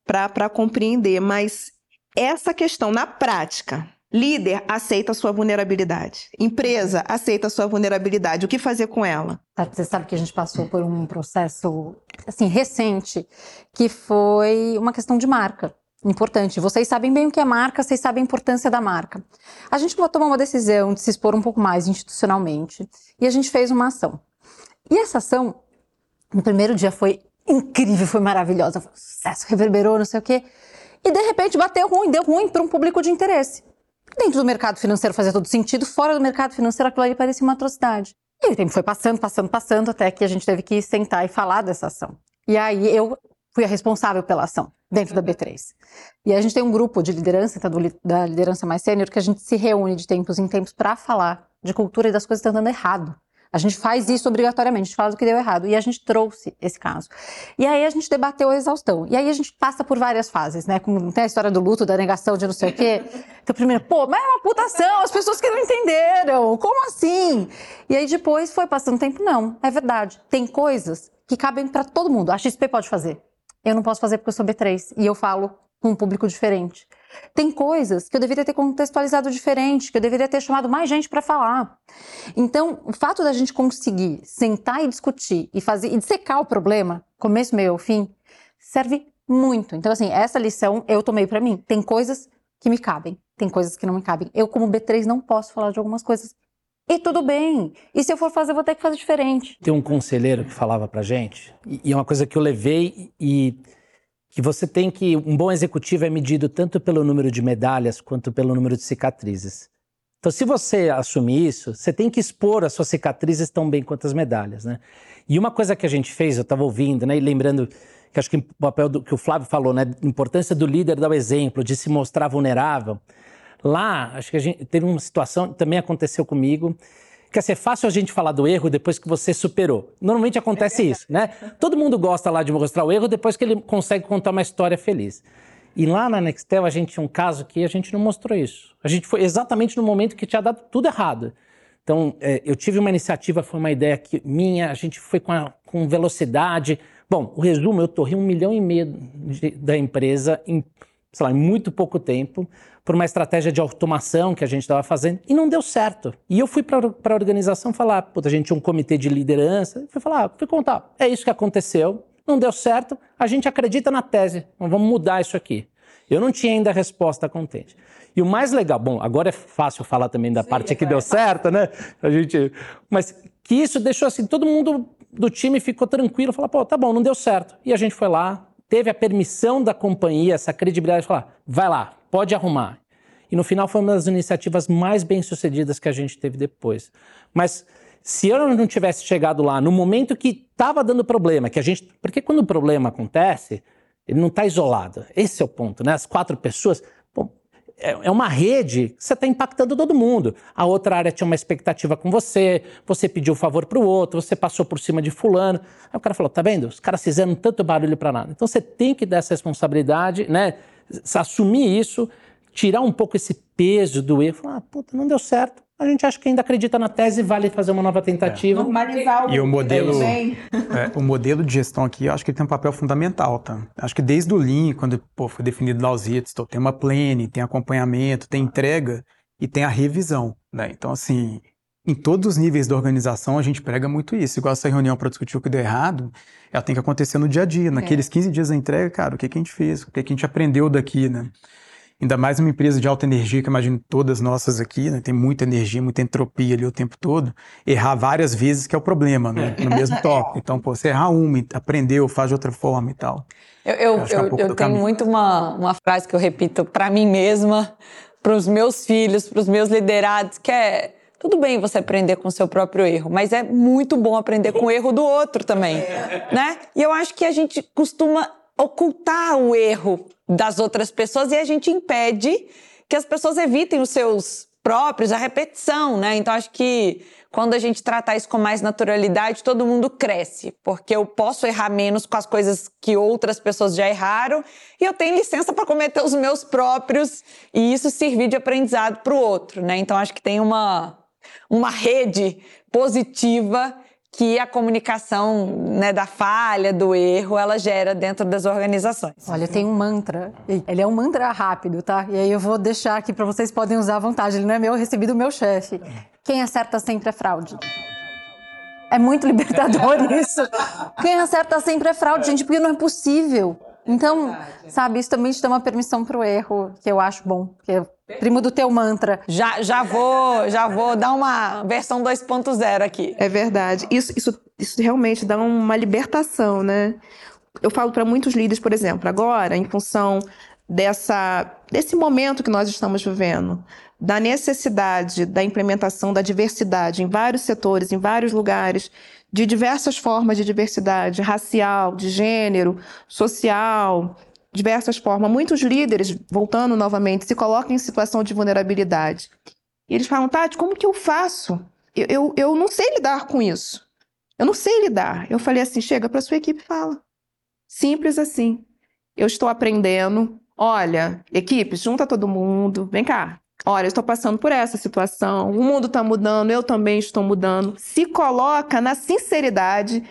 D: Para compreender, mas essa questão na prática, líder aceita a sua vulnerabilidade, empresa aceita a sua vulnerabilidade, o que fazer com ela?
E: Você sabe que a gente passou por um processo assim recente que foi uma questão de marca importante. Vocês sabem bem o que é marca, vocês sabem a importância da marca. A gente tomou uma decisão de se expor um pouco mais institucionalmente e a gente fez uma ação. E essa ação, no primeiro dia, foi incrível, foi maravilhosa, foi um sucesso, reverberou, não sei o quê. E de repente bateu ruim, deu ruim para um público de interesse. Dentro do mercado financeiro fazia todo sentido, fora do mercado financeiro aquilo ali parecia uma atrocidade. E o tempo foi passando, passando, passando, até que a gente teve que sentar e falar dessa ação. E aí eu fui a responsável pela ação dentro da B3. E a gente tem um grupo de liderança, então, da liderança mais sênior, que a gente se reúne de tempos em tempos para falar de cultura e das coisas que estão dando errado. A gente faz isso obrigatoriamente, a gente fala do que deu errado. E a gente trouxe esse caso. E aí a gente debateu a exaustão. E aí a gente passa por várias fases, né? Como tem a história do luto, da negação, de não sei o quê. Então, primeiro, pô, mas é uma putação, as pessoas que não entenderam, como assim? E aí depois foi passando tempo, não, é verdade. Tem coisas que cabem para todo mundo. A XP pode fazer. Eu não posso fazer porque eu sou B3 e eu falo com um público diferente. Tem coisas que eu deveria ter contextualizado diferente, que eu deveria ter chamado mais gente para falar. Então, o fato da gente conseguir sentar e discutir e fazer e dissecar o problema, começo, meio ao fim, serve muito. Então, assim, essa lição eu tomei para mim. Tem coisas que me cabem, tem coisas que não me cabem. Eu, como B3, não posso falar de algumas coisas. E tudo bem. E se eu for fazer, eu vou ter que fazer diferente.
C: Tem um conselheiro que falava pra gente, e é uma coisa que eu levei e que você tem que. Um bom executivo é medido tanto pelo número de medalhas quanto pelo número de cicatrizes. Então, se você assumir isso, você tem que expor as suas cicatrizes tão bem quanto as medalhas, né? E uma coisa que a gente fez, eu estava ouvindo, né, e lembrando que acho que o papel do, que o Flávio falou, né, importância do líder dar o exemplo, de se mostrar vulnerável. Lá, acho que a gente teve uma situação, também aconteceu comigo, que assim, é fácil a gente falar do erro depois que você superou. Normalmente acontece isso, né? Todo mundo gosta lá de mostrar o erro depois que ele consegue contar uma história feliz. E lá na Nextel a gente tinha um caso que a gente não mostrou isso. A gente foi exatamente no momento que tinha dado tudo errado. Então, é, eu tive uma iniciativa, foi uma ideia que, minha, a gente foi com, a, com velocidade. Bom, o resumo, eu torri um milhão e meio de, da empresa em, sei lá, em muito pouco tempo por uma estratégia de automação que a gente estava fazendo e não deu certo. E eu fui para a organização falar, puta, a gente tinha um comitê de liderança, fui falar, fui contar, é isso que aconteceu, não deu certo, a gente acredita na tese, vamos mudar isso aqui. Eu não tinha ainda a resposta contente. E o mais legal, bom, agora é fácil falar também da Sim, parte que deu certo, né? A gente, mas que isso deixou assim, todo mundo do time ficou tranquilo, falou, pô, tá bom, não deu certo. E a gente foi lá, teve a permissão da companhia, essa credibilidade de falar, vai lá, pode arrumar. E no final foi uma das iniciativas mais bem sucedidas que a gente teve depois. Mas se eu não tivesse chegado lá no momento que estava dando problema, que a gente. Porque quando o problema acontece, ele não está isolado. Esse é o ponto, né? As quatro pessoas. É, é uma rede, você está impactando todo mundo. A outra área tinha uma expectativa com você, você pediu um favor para o outro, você passou por cima de fulano. Aí o cara falou: tá vendo? Os caras fizeram tanto barulho para nada. Então você tem que dar essa responsabilidade, né? assumir isso, tirar um pouco esse peso do erro, falar, ah, puta, não deu certo. A gente acha que ainda acredita na tese, vale fazer uma nova tentativa. É.
F: Normalizar o E o modelo, é, o modelo de gestão aqui, eu acho que ele tem um papel fundamental, tá? Acho que desde o Lean, quando pô, foi definido lá os itens, tem uma plane, tem acompanhamento, tem entrega e tem a revisão, né? Então, assim, em todos os níveis da organização a gente prega muito isso. Igual essa reunião para discutir o que deu errado, ela tem que acontecer no dia a dia. Naqueles é. 15 dias da entrega, cara, o que, que a gente fez? O que, que a gente aprendeu daqui, né? Ainda mais uma empresa de alta energia, que imagino todas nossas aqui, né? Tem muita energia, muita entropia ali o tempo todo. Errar várias vezes que é o problema, né? No mesmo toque. Então, pô, você errar uma, aprendeu, faz de outra forma e tal.
B: Eu, eu, eu, é um eu tenho caminho. muito uma, uma frase que eu repito para mim mesma, para os meus filhos, para os meus liderados, que é tudo bem você aprender com o seu próprio erro, mas é muito bom aprender com o erro do outro também, né? E eu acho que a gente costuma ocultar o erro das outras pessoas e a gente impede que as pessoas evitem os seus próprios, a repetição, né? Então acho que quando a gente tratar isso com mais naturalidade, todo mundo cresce, porque eu posso errar menos com as coisas que outras pessoas já erraram e eu tenho licença para cometer os meus próprios e isso servir de aprendizado para o outro, né? Então acho que tem uma uma rede positiva que a comunicação né, da falha, do erro, ela gera dentro das organizações.
E: Olha, tem um mantra. Ele é um mantra rápido, tá? E aí eu vou deixar aqui para vocês podem usar à vontade. Ele não é meu, eu recebi do meu chefe. Quem acerta sempre é fraude. É muito libertador isso. Quem acerta sempre é fraude, gente, porque não é possível. Então, sabe, isso também te dá uma permissão para o erro, que eu acho bom, que é primo do teu mantra.
B: Já, já vou, já vou dar uma versão 2.0 aqui.
D: É verdade. Isso, isso, isso realmente dá uma libertação, né? Eu falo para muitos líderes, por exemplo, agora, em função dessa, desse momento que nós estamos vivendo, da necessidade da implementação da diversidade em vários setores, em vários lugares, de diversas formas de diversidade, racial, de gênero, social, diversas formas. Muitos líderes, voltando novamente, se colocam em situação de vulnerabilidade. E eles falam, Tati, como que eu faço? Eu, eu, eu não sei lidar com isso. Eu não sei lidar. Eu falei assim: chega para sua equipe e fala. Simples assim. Eu estou aprendendo. Olha, equipe, junta todo mundo. Vem cá. Olha, eu estou passando por essa situação, o mundo está mudando, eu também estou mudando. Se coloca na sinceridade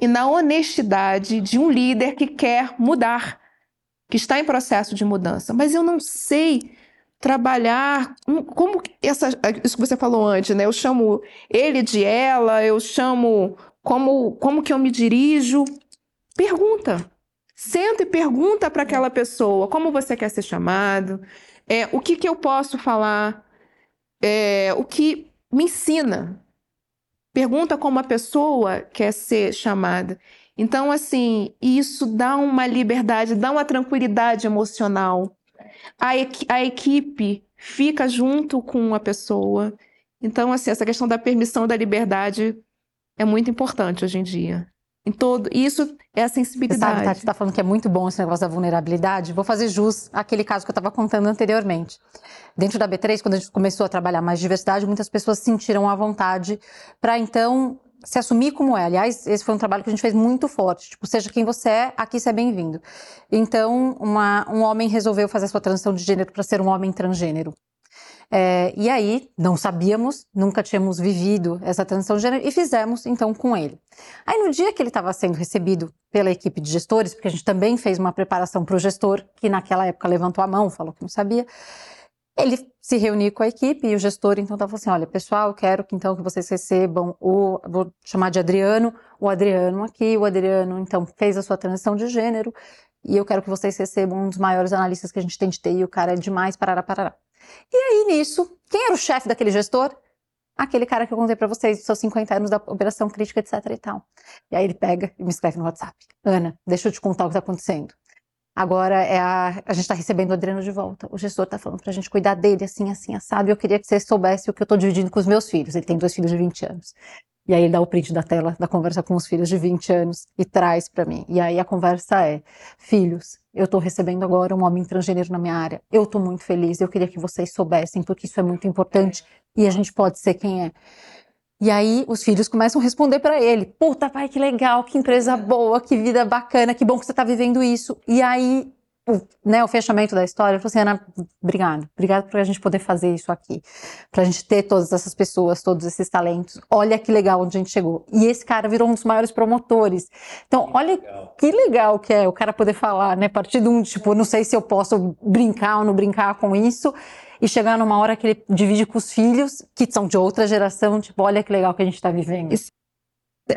D: e na honestidade de um líder que quer mudar, que está em processo de mudança. Mas eu não sei trabalhar como essa, isso que você falou antes, né? Eu chamo ele de ela, eu chamo como como que eu me dirijo. Pergunta. Senta e pergunta para aquela pessoa como você quer ser chamado é, o que, que eu posso falar? É, o que me ensina? Pergunta como a pessoa quer ser chamada. Então, assim, isso dá uma liberdade, dá uma tranquilidade emocional. A, equi a equipe fica junto com a pessoa. Então, assim, essa questão da permissão da liberdade é muito importante hoje em dia. Em todo. Isso é a sensibilidade. Você
E: sabe, Tati, está falando que é muito bom esse negócio da vulnerabilidade. Vou fazer jus àquele caso que eu estava contando anteriormente. Dentro da B3, quando a gente começou a trabalhar mais diversidade, muitas pessoas sentiram a vontade para então se assumir como é. Aliás, esse foi um trabalho que a gente fez muito forte. Tipo, seja quem você é, aqui você é bem-vindo. Então, uma, um homem resolveu fazer a sua transição de gênero para ser um homem transgênero. É, e aí, não sabíamos, nunca tínhamos vivido essa transição de gênero e fizemos então com ele. Aí, no dia que ele estava sendo recebido pela equipe de gestores, porque a gente também fez uma preparação para o gestor, que naquela época levantou a mão, falou que não sabia, ele se reuniu com a equipe e o gestor então estava assim, olha, pessoal, quero que então que vocês recebam o, vou chamar de Adriano, o Adriano aqui, o Adriano então fez a sua transição de gênero e eu quero que vocês recebam um dos maiores analistas que a gente tem de TI, o cara é demais, parará, parará. E aí, nisso, quem era o chefe daquele gestor? Aquele cara que eu contei para vocês, seus 50 anos da operação crítica, etc e tal. E aí ele pega e me escreve no WhatsApp. Ana, deixa eu te contar o que está acontecendo. Agora é a, a gente está recebendo o Adriano de volta. O gestor está falando para a gente cuidar dele, assim, assim, assado. Eu queria que você soubesse o que eu estou dividindo com os meus filhos. Ele tem dois filhos de 20 anos. E aí ele dá o print da tela da conversa com os filhos de 20 anos e traz para mim. E aí a conversa é: filhos, eu estou recebendo agora um homem transgênero na minha área. Eu estou muito feliz. Eu queria que vocês soubessem, porque isso é muito importante e a gente pode ser quem é. E aí os filhos começam a responder para ele: Puta, pai, que legal, que empresa boa, que vida bacana, que bom que você está vivendo isso. E aí o, né, o fechamento da história, eu falei assim, Ana, obrigado, obrigado por a gente poder fazer isso aqui, para a gente ter todas essas pessoas, todos esses talentos. Olha que legal onde a gente chegou. E esse cara virou um dos maiores promotores. Então, olha legal. que legal que é o cara poder falar, né, a partir de um tipo, não sei se eu posso brincar ou não brincar com isso. E chegar numa hora que ele divide com os filhos, que são de outra geração, tipo, olha que legal que a gente está vivendo.
D: Isso,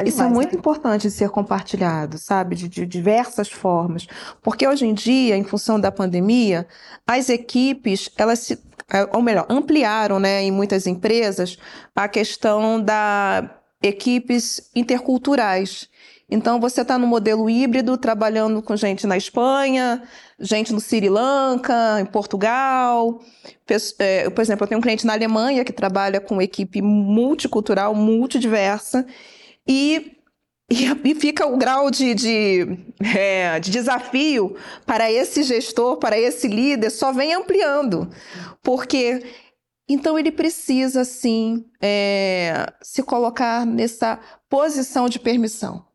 D: isso é muito né? importante de ser compartilhado, sabe? De, de, diversas formas. Porque hoje em dia, em função da pandemia, as equipes, elas se, é, ou melhor, ampliaram, né, em muitas empresas, a questão da equipes interculturais. Então, você está no modelo híbrido, trabalhando com gente na Espanha, gente no Sri Lanka, em Portugal. É, por exemplo, eu tenho um cliente na Alemanha que trabalha com equipe multicultural, multidiversa, e, e, fica o grau de, de, é, de desafio para esse gestor, para esse líder, só vem ampliando. Porque então ele precisa, sim, é, se colocar nessa posição de permissão.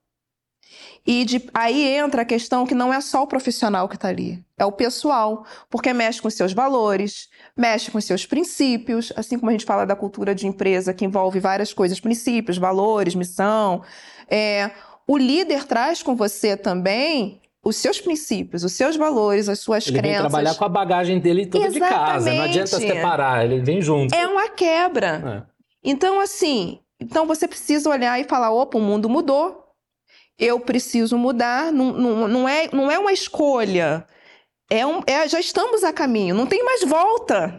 D: E de, aí entra a questão que não é só o profissional que está ali, é o pessoal, porque mexe com seus valores, mexe com seus princípios, assim como a gente fala da cultura de empresa, que envolve várias coisas, princípios, valores, missão. É, o líder traz com você também os seus princípios, os seus valores, as suas
C: ele
D: crenças.
C: Ele trabalhar com a bagagem dele toda Exatamente. de casa, não adianta separar, ele vem junto.
D: É uma quebra. É. Então, assim, então você precisa olhar e falar, opa, o mundo mudou, eu preciso mudar, não, não, não, é, não é uma escolha. É um, é, já estamos a caminho, não tem mais volta.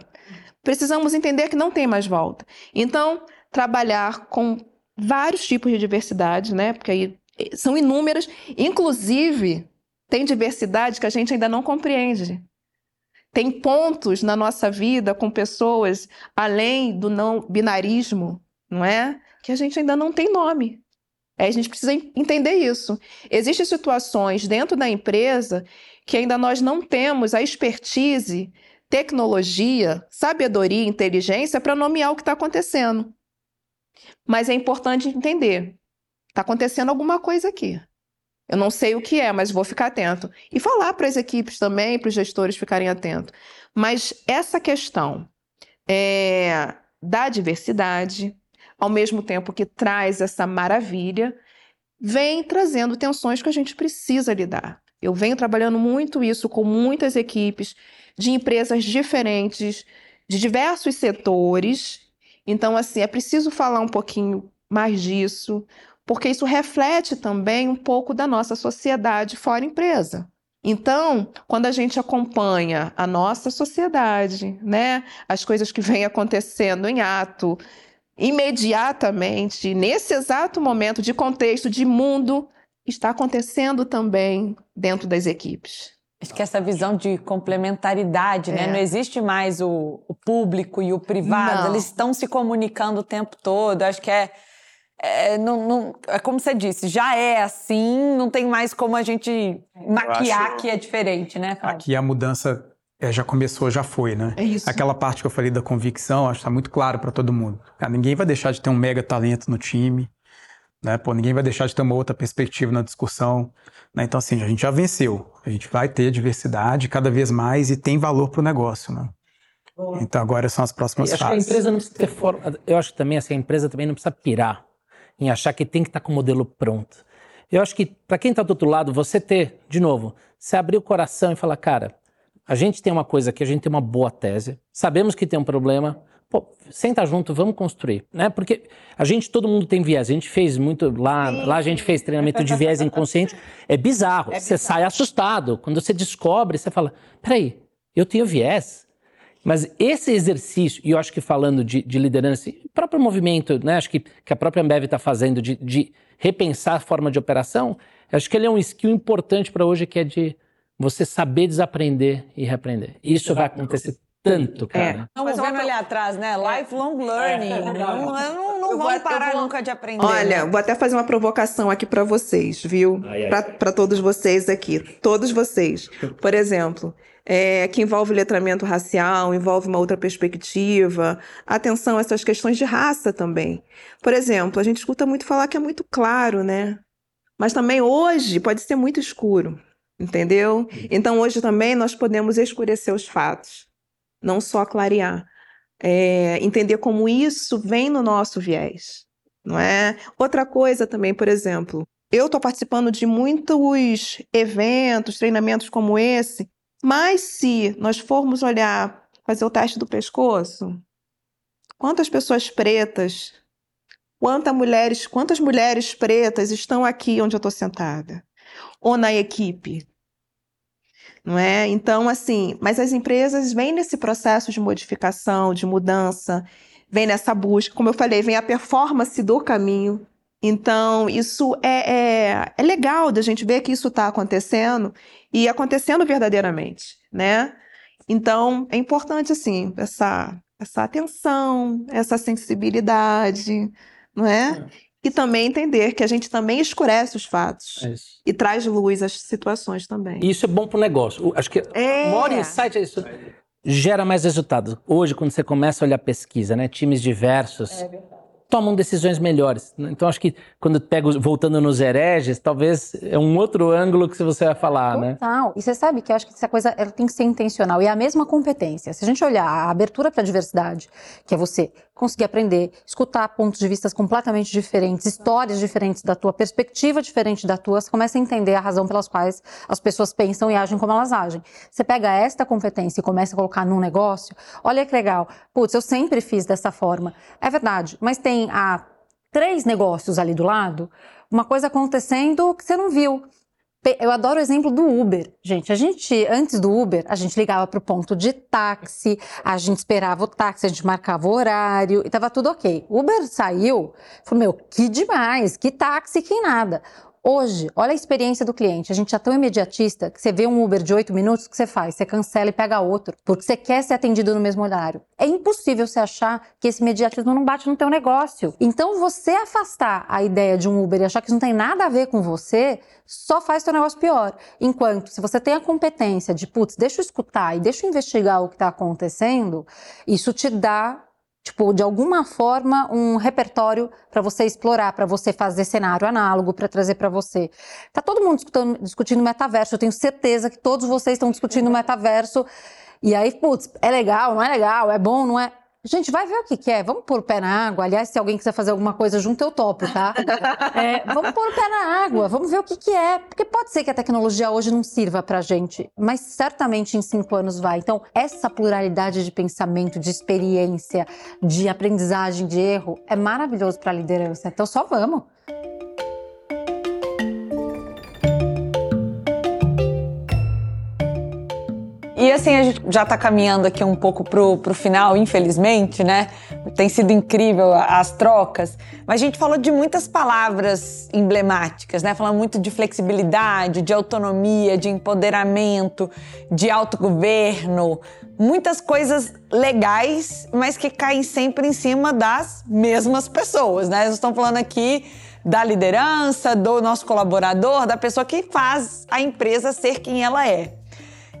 D: Precisamos entender que não tem mais volta. Então, trabalhar com vários tipos de diversidade, né? Porque aí eh, são inúmeras, inclusive tem diversidade que a gente ainda não compreende. Tem pontos na nossa vida com pessoas além do não binarismo, não é? Que a gente ainda não tem nome. É, a gente precisa entender isso. Existem situações dentro da empresa que ainda nós não temos a expertise, tecnologia, sabedoria, inteligência para nomear o que está acontecendo. Mas é importante entender: está acontecendo alguma coisa aqui. Eu não sei o que é, mas vou ficar atento. E falar para as equipes também, para os gestores ficarem atentos. Mas essa questão é, da diversidade, ao mesmo tempo que traz essa maravilha, vem trazendo tensões que a gente precisa lidar. Eu venho trabalhando muito isso com muitas equipes de empresas diferentes, de diversos setores. Então, assim, é preciso falar um pouquinho mais disso, porque isso reflete também um pouco da nossa sociedade fora empresa. Então, quando a gente acompanha a nossa sociedade, né, as coisas que vêm acontecendo em ato, imediatamente, nesse exato momento de contexto, de mundo, está acontecendo também dentro das equipes.
B: Acho que essa visão de complementaridade, né? é. né? Não existe mais o, o público e o privado, não. eles estão se comunicando o tempo todo. Acho que é, é, não, não, é como você disse, já é assim, não tem mais como a gente maquiar que é diferente, né?
F: Fábio? Aqui a mudança é, já começou, já foi, né?
D: É isso.
F: Aquela parte que eu falei da convicção, acho que está muito claro para todo mundo. Cara, ninguém vai deixar de ter um mega talento no time, né? Pô, ninguém vai deixar de ter uma outra perspectiva na discussão. Né? Então, assim, a gente já venceu. A gente vai ter diversidade cada vez mais e tem valor para o negócio, né? Então agora são as próximas
C: eu
F: fases. Acho
C: que a empresa não precisa ter forma. Eu acho que também assim, a empresa também não precisa pirar em achar que tem que estar tá com o modelo pronto. Eu acho que para quem está do outro lado, você ter, de novo, você abrir o coração e falar, cara, a gente tem uma coisa aqui, a gente tem uma boa tese, sabemos que tem um problema, pô, senta junto, vamos construir, né? Porque a gente, todo mundo tem viés, a gente fez muito, lá, lá a gente fez treinamento de viés inconsciente, é bizarro, é você bizarro. sai assustado, quando você descobre, você fala, peraí, eu tenho viés, mas esse exercício, e eu acho que falando de, de liderança, o próprio movimento, né, acho que, que a própria Ambev está fazendo de, de repensar a forma de operação, acho que ele é um skill importante para hoje que é de você saber desaprender e reaprender. Isso vai acontecer tanto, cara.
B: É. Estamos vendo ali atrás, né? Lifelong learning. É. Não, não, não vamos parar vou... nunca de aprender.
D: Olha, vou até fazer uma provocação aqui para vocês, viu? Para todos vocês aqui. Todos vocês. Por exemplo, é, que envolve letramento racial, envolve uma outra perspectiva. Atenção a essas questões de raça também. Por exemplo, a gente escuta muito falar que é muito claro, né? Mas também hoje pode ser muito escuro entendeu? Então hoje também nós podemos escurecer os fatos, não só clarear. É, entender como isso vem no nosso viés, não é? Outra coisa também, por exemplo, eu estou participando de muitos eventos, treinamentos como esse, mas se nós formos olhar fazer o teste do pescoço? Quantas pessoas pretas, quantas mulheres, quantas mulheres pretas estão aqui onde eu estou sentada? Ou na equipe? Não é? Então, assim, mas as empresas vêm nesse processo de modificação, de mudança, vem nessa busca, como eu falei, vem a performance do caminho. Então, isso é, é, é legal da gente ver que isso está acontecendo e acontecendo verdadeiramente, né? Então, é importante, assim, essa, essa atenção, essa sensibilidade, não é? é. E também entender que a gente também escurece os fatos é e traz luz às situações também.
C: Isso é bom para o negócio. Acho que é. o maior insight é isso. Gera mais resultados. Hoje, quando você começa a olhar pesquisa, né? Times diversos. É tomam decisões melhores. Então acho que quando pego voltando nos hereges, talvez é um outro ângulo que você vai falar,
E: Total.
C: né?
E: Total. E você sabe que eu acho que essa coisa ela tem que ser intencional e é a mesma competência. Se a gente olhar a abertura para a diversidade, que é você conseguir aprender, escutar pontos de vista completamente diferentes, histórias diferentes da tua, perspectiva diferente da tua, você começa a entender a razão pelas quais as pessoas pensam e agem como elas agem. Você pega esta competência e começa a colocar num negócio, olha que legal, putz, eu sempre fiz dessa forma. É verdade, mas tem há três negócios ali do lado, uma coisa acontecendo que você não viu. Eu adoro o exemplo do Uber. Gente, a gente, antes do Uber, a gente ligava para o ponto de táxi, a gente esperava o táxi, a gente marcava o horário e tava tudo ok. Uber saiu, falou, meu, que demais, que táxi, que nada. Hoje, olha a experiência do cliente. A gente é tão imediatista que você vê um Uber de 8 minutos, o que você faz? Você cancela e pega outro, porque você quer ser atendido no mesmo horário. É impossível você achar que esse imediatismo não bate no teu negócio. Então, você afastar a ideia de um Uber e achar que isso não tem nada a ver com você, só faz teu negócio pior. Enquanto, se você tem a competência de, putz, deixa eu escutar e deixa eu investigar o que está acontecendo, isso te dá tipo, de alguma forma, um repertório para você explorar, para você fazer cenário análogo, para trazer para você. Tá todo mundo discutindo, discutindo metaverso, eu tenho certeza que todos vocês estão discutindo metaverso. E aí, putz, é legal, não é legal, é bom, não é? Gente, vai ver o que, é. Vamos pôr o pé na água. Aliás, se alguém quiser fazer alguma coisa junto, eu topo, tá? É, vamos pôr o pé na água, vamos ver o que, que é. Porque pode ser que a tecnologia hoje não sirva pra gente, mas certamente em cinco anos vai. Então, essa pluralidade de pensamento, de experiência, de aprendizagem, de erro, é maravilhoso para a liderança. Então, só vamos.
B: E assim, a gente já está caminhando aqui um pouco pro, pro final, infelizmente, né? Tem sido incrível as trocas. Mas a gente falou de muitas palavras emblemáticas, né? Falando muito de flexibilidade, de autonomia, de empoderamento, de autogoverno. Muitas coisas legais, mas que caem sempre em cima das mesmas pessoas, né? Nós estamos falando aqui da liderança, do nosso colaborador, da pessoa que faz a empresa ser quem ela é.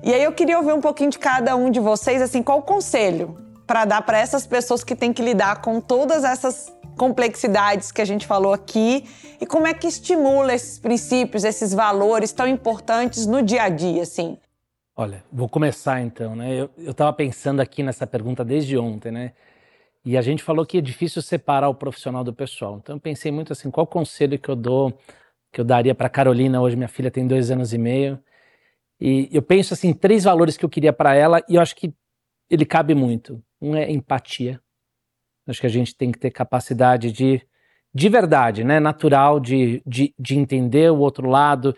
B: E aí eu queria ouvir um pouquinho de cada um de vocês, assim, qual o conselho para dar para essas pessoas que têm que lidar com todas essas complexidades que a gente falou aqui e como é que estimula esses princípios, esses valores tão importantes no dia a dia, assim?
C: Olha, vou começar então, né? Eu estava pensando aqui nessa pergunta desde ontem, né? E a gente falou que é difícil separar o profissional do pessoal. Então eu pensei muito assim, qual conselho que eu dou, que eu daria para Carolina hoje, minha filha tem dois anos e meio, e eu penso assim, três valores que eu queria para ela e eu acho que ele cabe muito. Um é empatia. Acho que a gente tem que ter capacidade de, de verdade, né, natural, de, de, de entender o outro lado,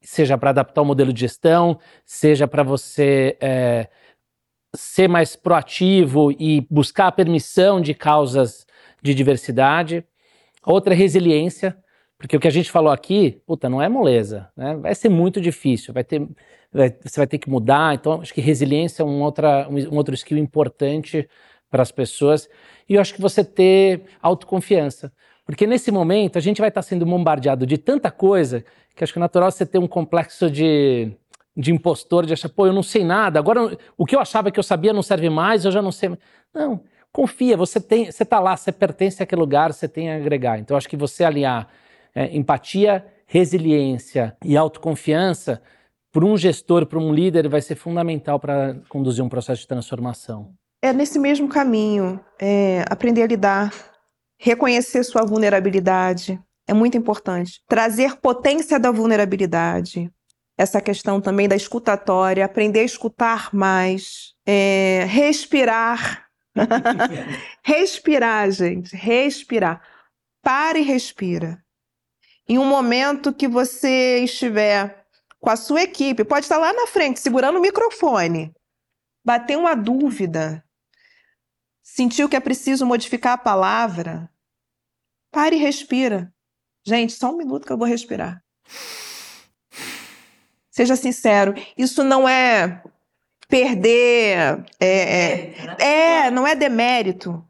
C: seja para adaptar o modelo de gestão, seja para você é, ser mais proativo e buscar a permissão de causas de diversidade. Outra é resiliência, porque o que a gente falou aqui, puta, não é moleza, né? Vai ser muito difícil, vai ter, vai, você vai ter que mudar. Então, acho que resiliência é um, outra, um, outro skill importante para as pessoas. E eu acho que você ter autoconfiança. Porque nesse momento a gente vai estar sendo bombardeado de tanta coisa que acho que é natural você ter um complexo de, de impostor, de achar, pô, eu não sei nada, agora o que eu achava que eu sabia não serve mais, eu já não sei. Não, confia, você tem, você está lá, você pertence àquele lugar, você tem a agregar. Então acho que você alinhar é, empatia, resiliência e autoconfiança, para um gestor, para um líder, vai ser fundamental para conduzir um processo de transformação.
D: É nesse mesmo caminho, é, aprender a lidar, reconhecer sua vulnerabilidade, é muito importante. Trazer potência da vulnerabilidade, essa questão também da escutatória, aprender a escutar mais, é, respirar. respirar, gente, respirar. Pare e respira. Em um momento que você estiver com a sua equipe, pode estar lá na frente, segurando o microfone, bater uma dúvida, sentiu que é preciso modificar a palavra, pare e respira. Gente, só um minuto que eu vou respirar. Seja sincero, isso não é perder. É, é, é, não é demérito.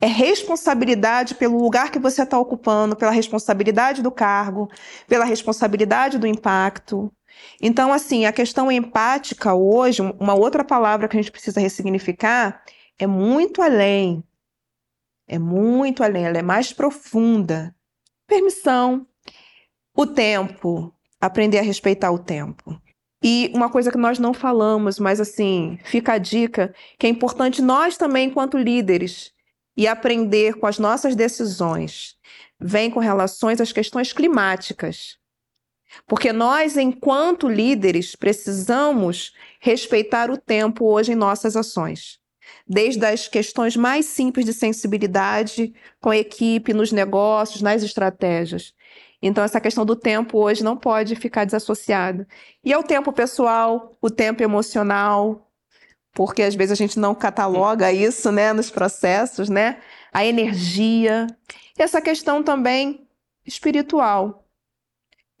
D: É responsabilidade pelo lugar que você está ocupando, pela responsabilidade do cargo, pela responsabilidade do impacto. Então, assim, a questão empática hoje, uma outra palavra que a gente precisa ressignificar, é muito além. É muito além, ela é mais profunda. Permissão, o tempo, aprender a respeitar o tempo. E uma coisa que nós não falamos, mas assim, fica a dica, que é importante nós também, enquanto líderes, e aprender com as nossas decisões, vem com relações às questões climáticas. Porque nós, enquanto líderes, precisamos respeitar o tempo hoje em nossas ações. Desde as questões mais simples de sensibilidade com a equipe, nos negócios, nas estratégias. Então, essa questão do tempo hoje não pode ficar desassociada. E é o tempo pessoal, o tempo emocional, porque às vezes a gente não cataloga isso né, nos processos, né? A energia. E essa questão também espiritual.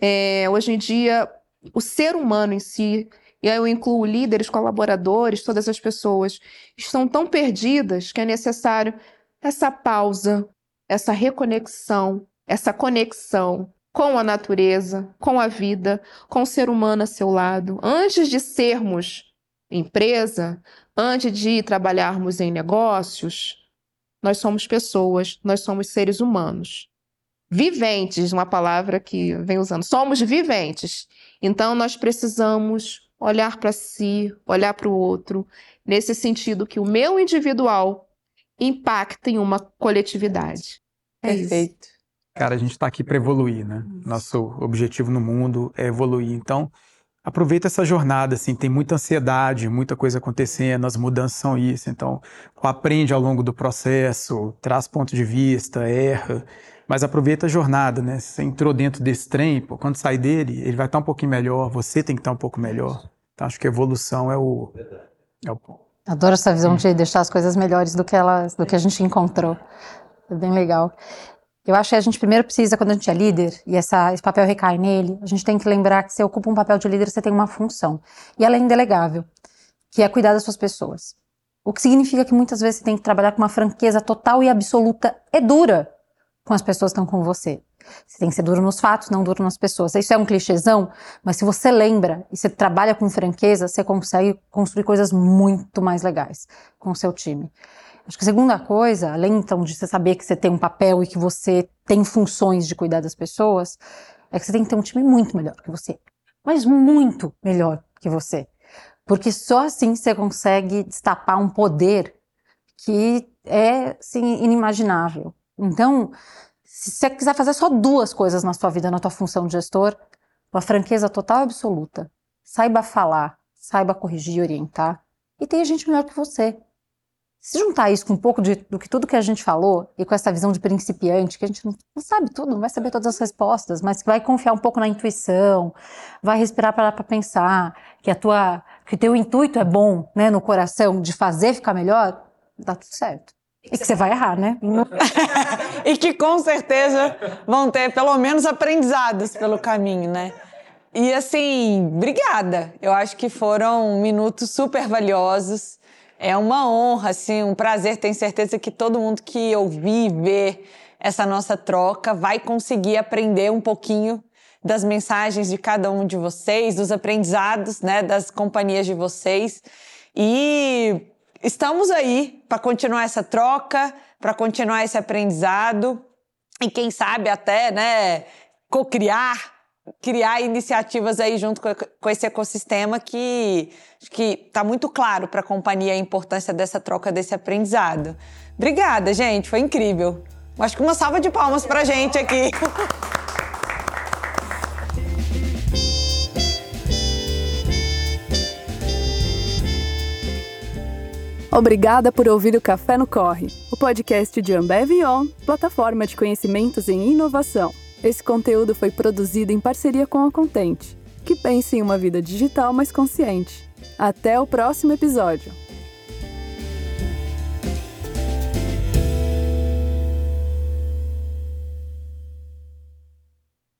D: É, hoje em dia, o ser humano em si, e aí eu incluo líderes, colaboradores, todas as pessoas, estão tão perdidas que é necessário essa pausa, essa reconexão, essa conexão com a natureza, com a vida, com o ser humano a seu lado. Antes de sermos empresa, antes de trabalharmos em negócios, nós somos pessoas, nós somos seres humanos viventes, uma palavra que vem usando. Somos viventes. Então nós precisamos olhar para si, olhar para o outro, nesse sentido que o meu individual impacta em uma coletividade.
B: É Perfeito. Isso.
F: Cara, a gente está aqui para evoluir, né? Nosso objetivo no mundo é evoluir. Então, aproveita essa jornada, assim, tem muita ansiedade, muita coisa acontecendo, as mudanças são isso. Então, aprende ao longo do processo, traz ponto de vista, erra mas aproveita a jornada, né? Você entrou dentro desse trem, pô, quando sai dele, ele vai estar um pouquinho melhor, você tem que estar um pouco melhor. Então acho que a evolução é o. É o...
E: Adoro essa visão de deixar as coisas melhores do que elas, do que a gente encontrou. É bem legal. Eu acho que a gente primeiro precisa, quando a gente é líder, e essa, esse papel recai nele, a gente tem que lembrar que você ocupa um papel de líder, você tem uma função. E ela é indelegável, que é cuidar das suas pessoas. O que significa que muitas vezes você tem que trabalhar com uma franqueza total e absoluta. É dura, com as pessoas que estão com você. Você tem que ser duro nos fatos, não duro nas pessoas. Isso é um clichêzão, mas se você lembra e você trabalha com franqueza, você consegue construir coisas muito mais legais com o seu time. Acho que a segunda coisa, além então de você saber que você tem um papel e que você tem funções de cuidar das pessoas, é que você tem que ter um time muito melhor que você. Mas muito melhor que você. Porque só assim você consegue destapar um poder que é, assim, inimaginável. Então, se você quiser fazer só duas coisas na sua vida, na tua função de gestor, uma franqueza total e absoluta. Saiba falar, saiba corrigir e orientar. E tenha gente melhor que você. Se juntar isso com um pouco de, do que tudo que a gente falou e com essa visão de principiante, que a gente não, não sabe tudo, não vai saber todas as respostas, mas que vai confiar um pouco na intuição, vai respirar para pensar, que a tua, que o teu intuito é bom, né, no coração de fazer ficar melhor, dá tudo certo. E que você vai errar, né?
B: e que com certeza vão ter pelo menos aprendizados pelo caminho, né? E assim, obrigada. Eu acho que foram minutos super valiosos. É uma honra, assim, um prazer. Tenho certeza que todo mundo que ouvir e ver essa nossa troca vai conseguir aprender um pouquinho das mensagens de cada um de vocês, dos aprendizados, né, das companhias de vocês. E estamos aí para continuar essa troca, para continuar esse aprendizado e quem sabe até, né, co-criar, criar iniciativas aí junto com esse ecossistema que acho que está muito claro para a companhia a importância dessa troca, desse aprendizado. Obrigada, gente, foi incrível. Acho que uma salva de palmas para gente aqui.
A: Obrigada por ouvir o Café no Corre, o podcast de Ambev On, plataforma de conhecimentos em inovação. Esse conteúdo foi produzido em parceria com a Contente, que pensa em uma vida digital mais consciente. Até o próximo episódio.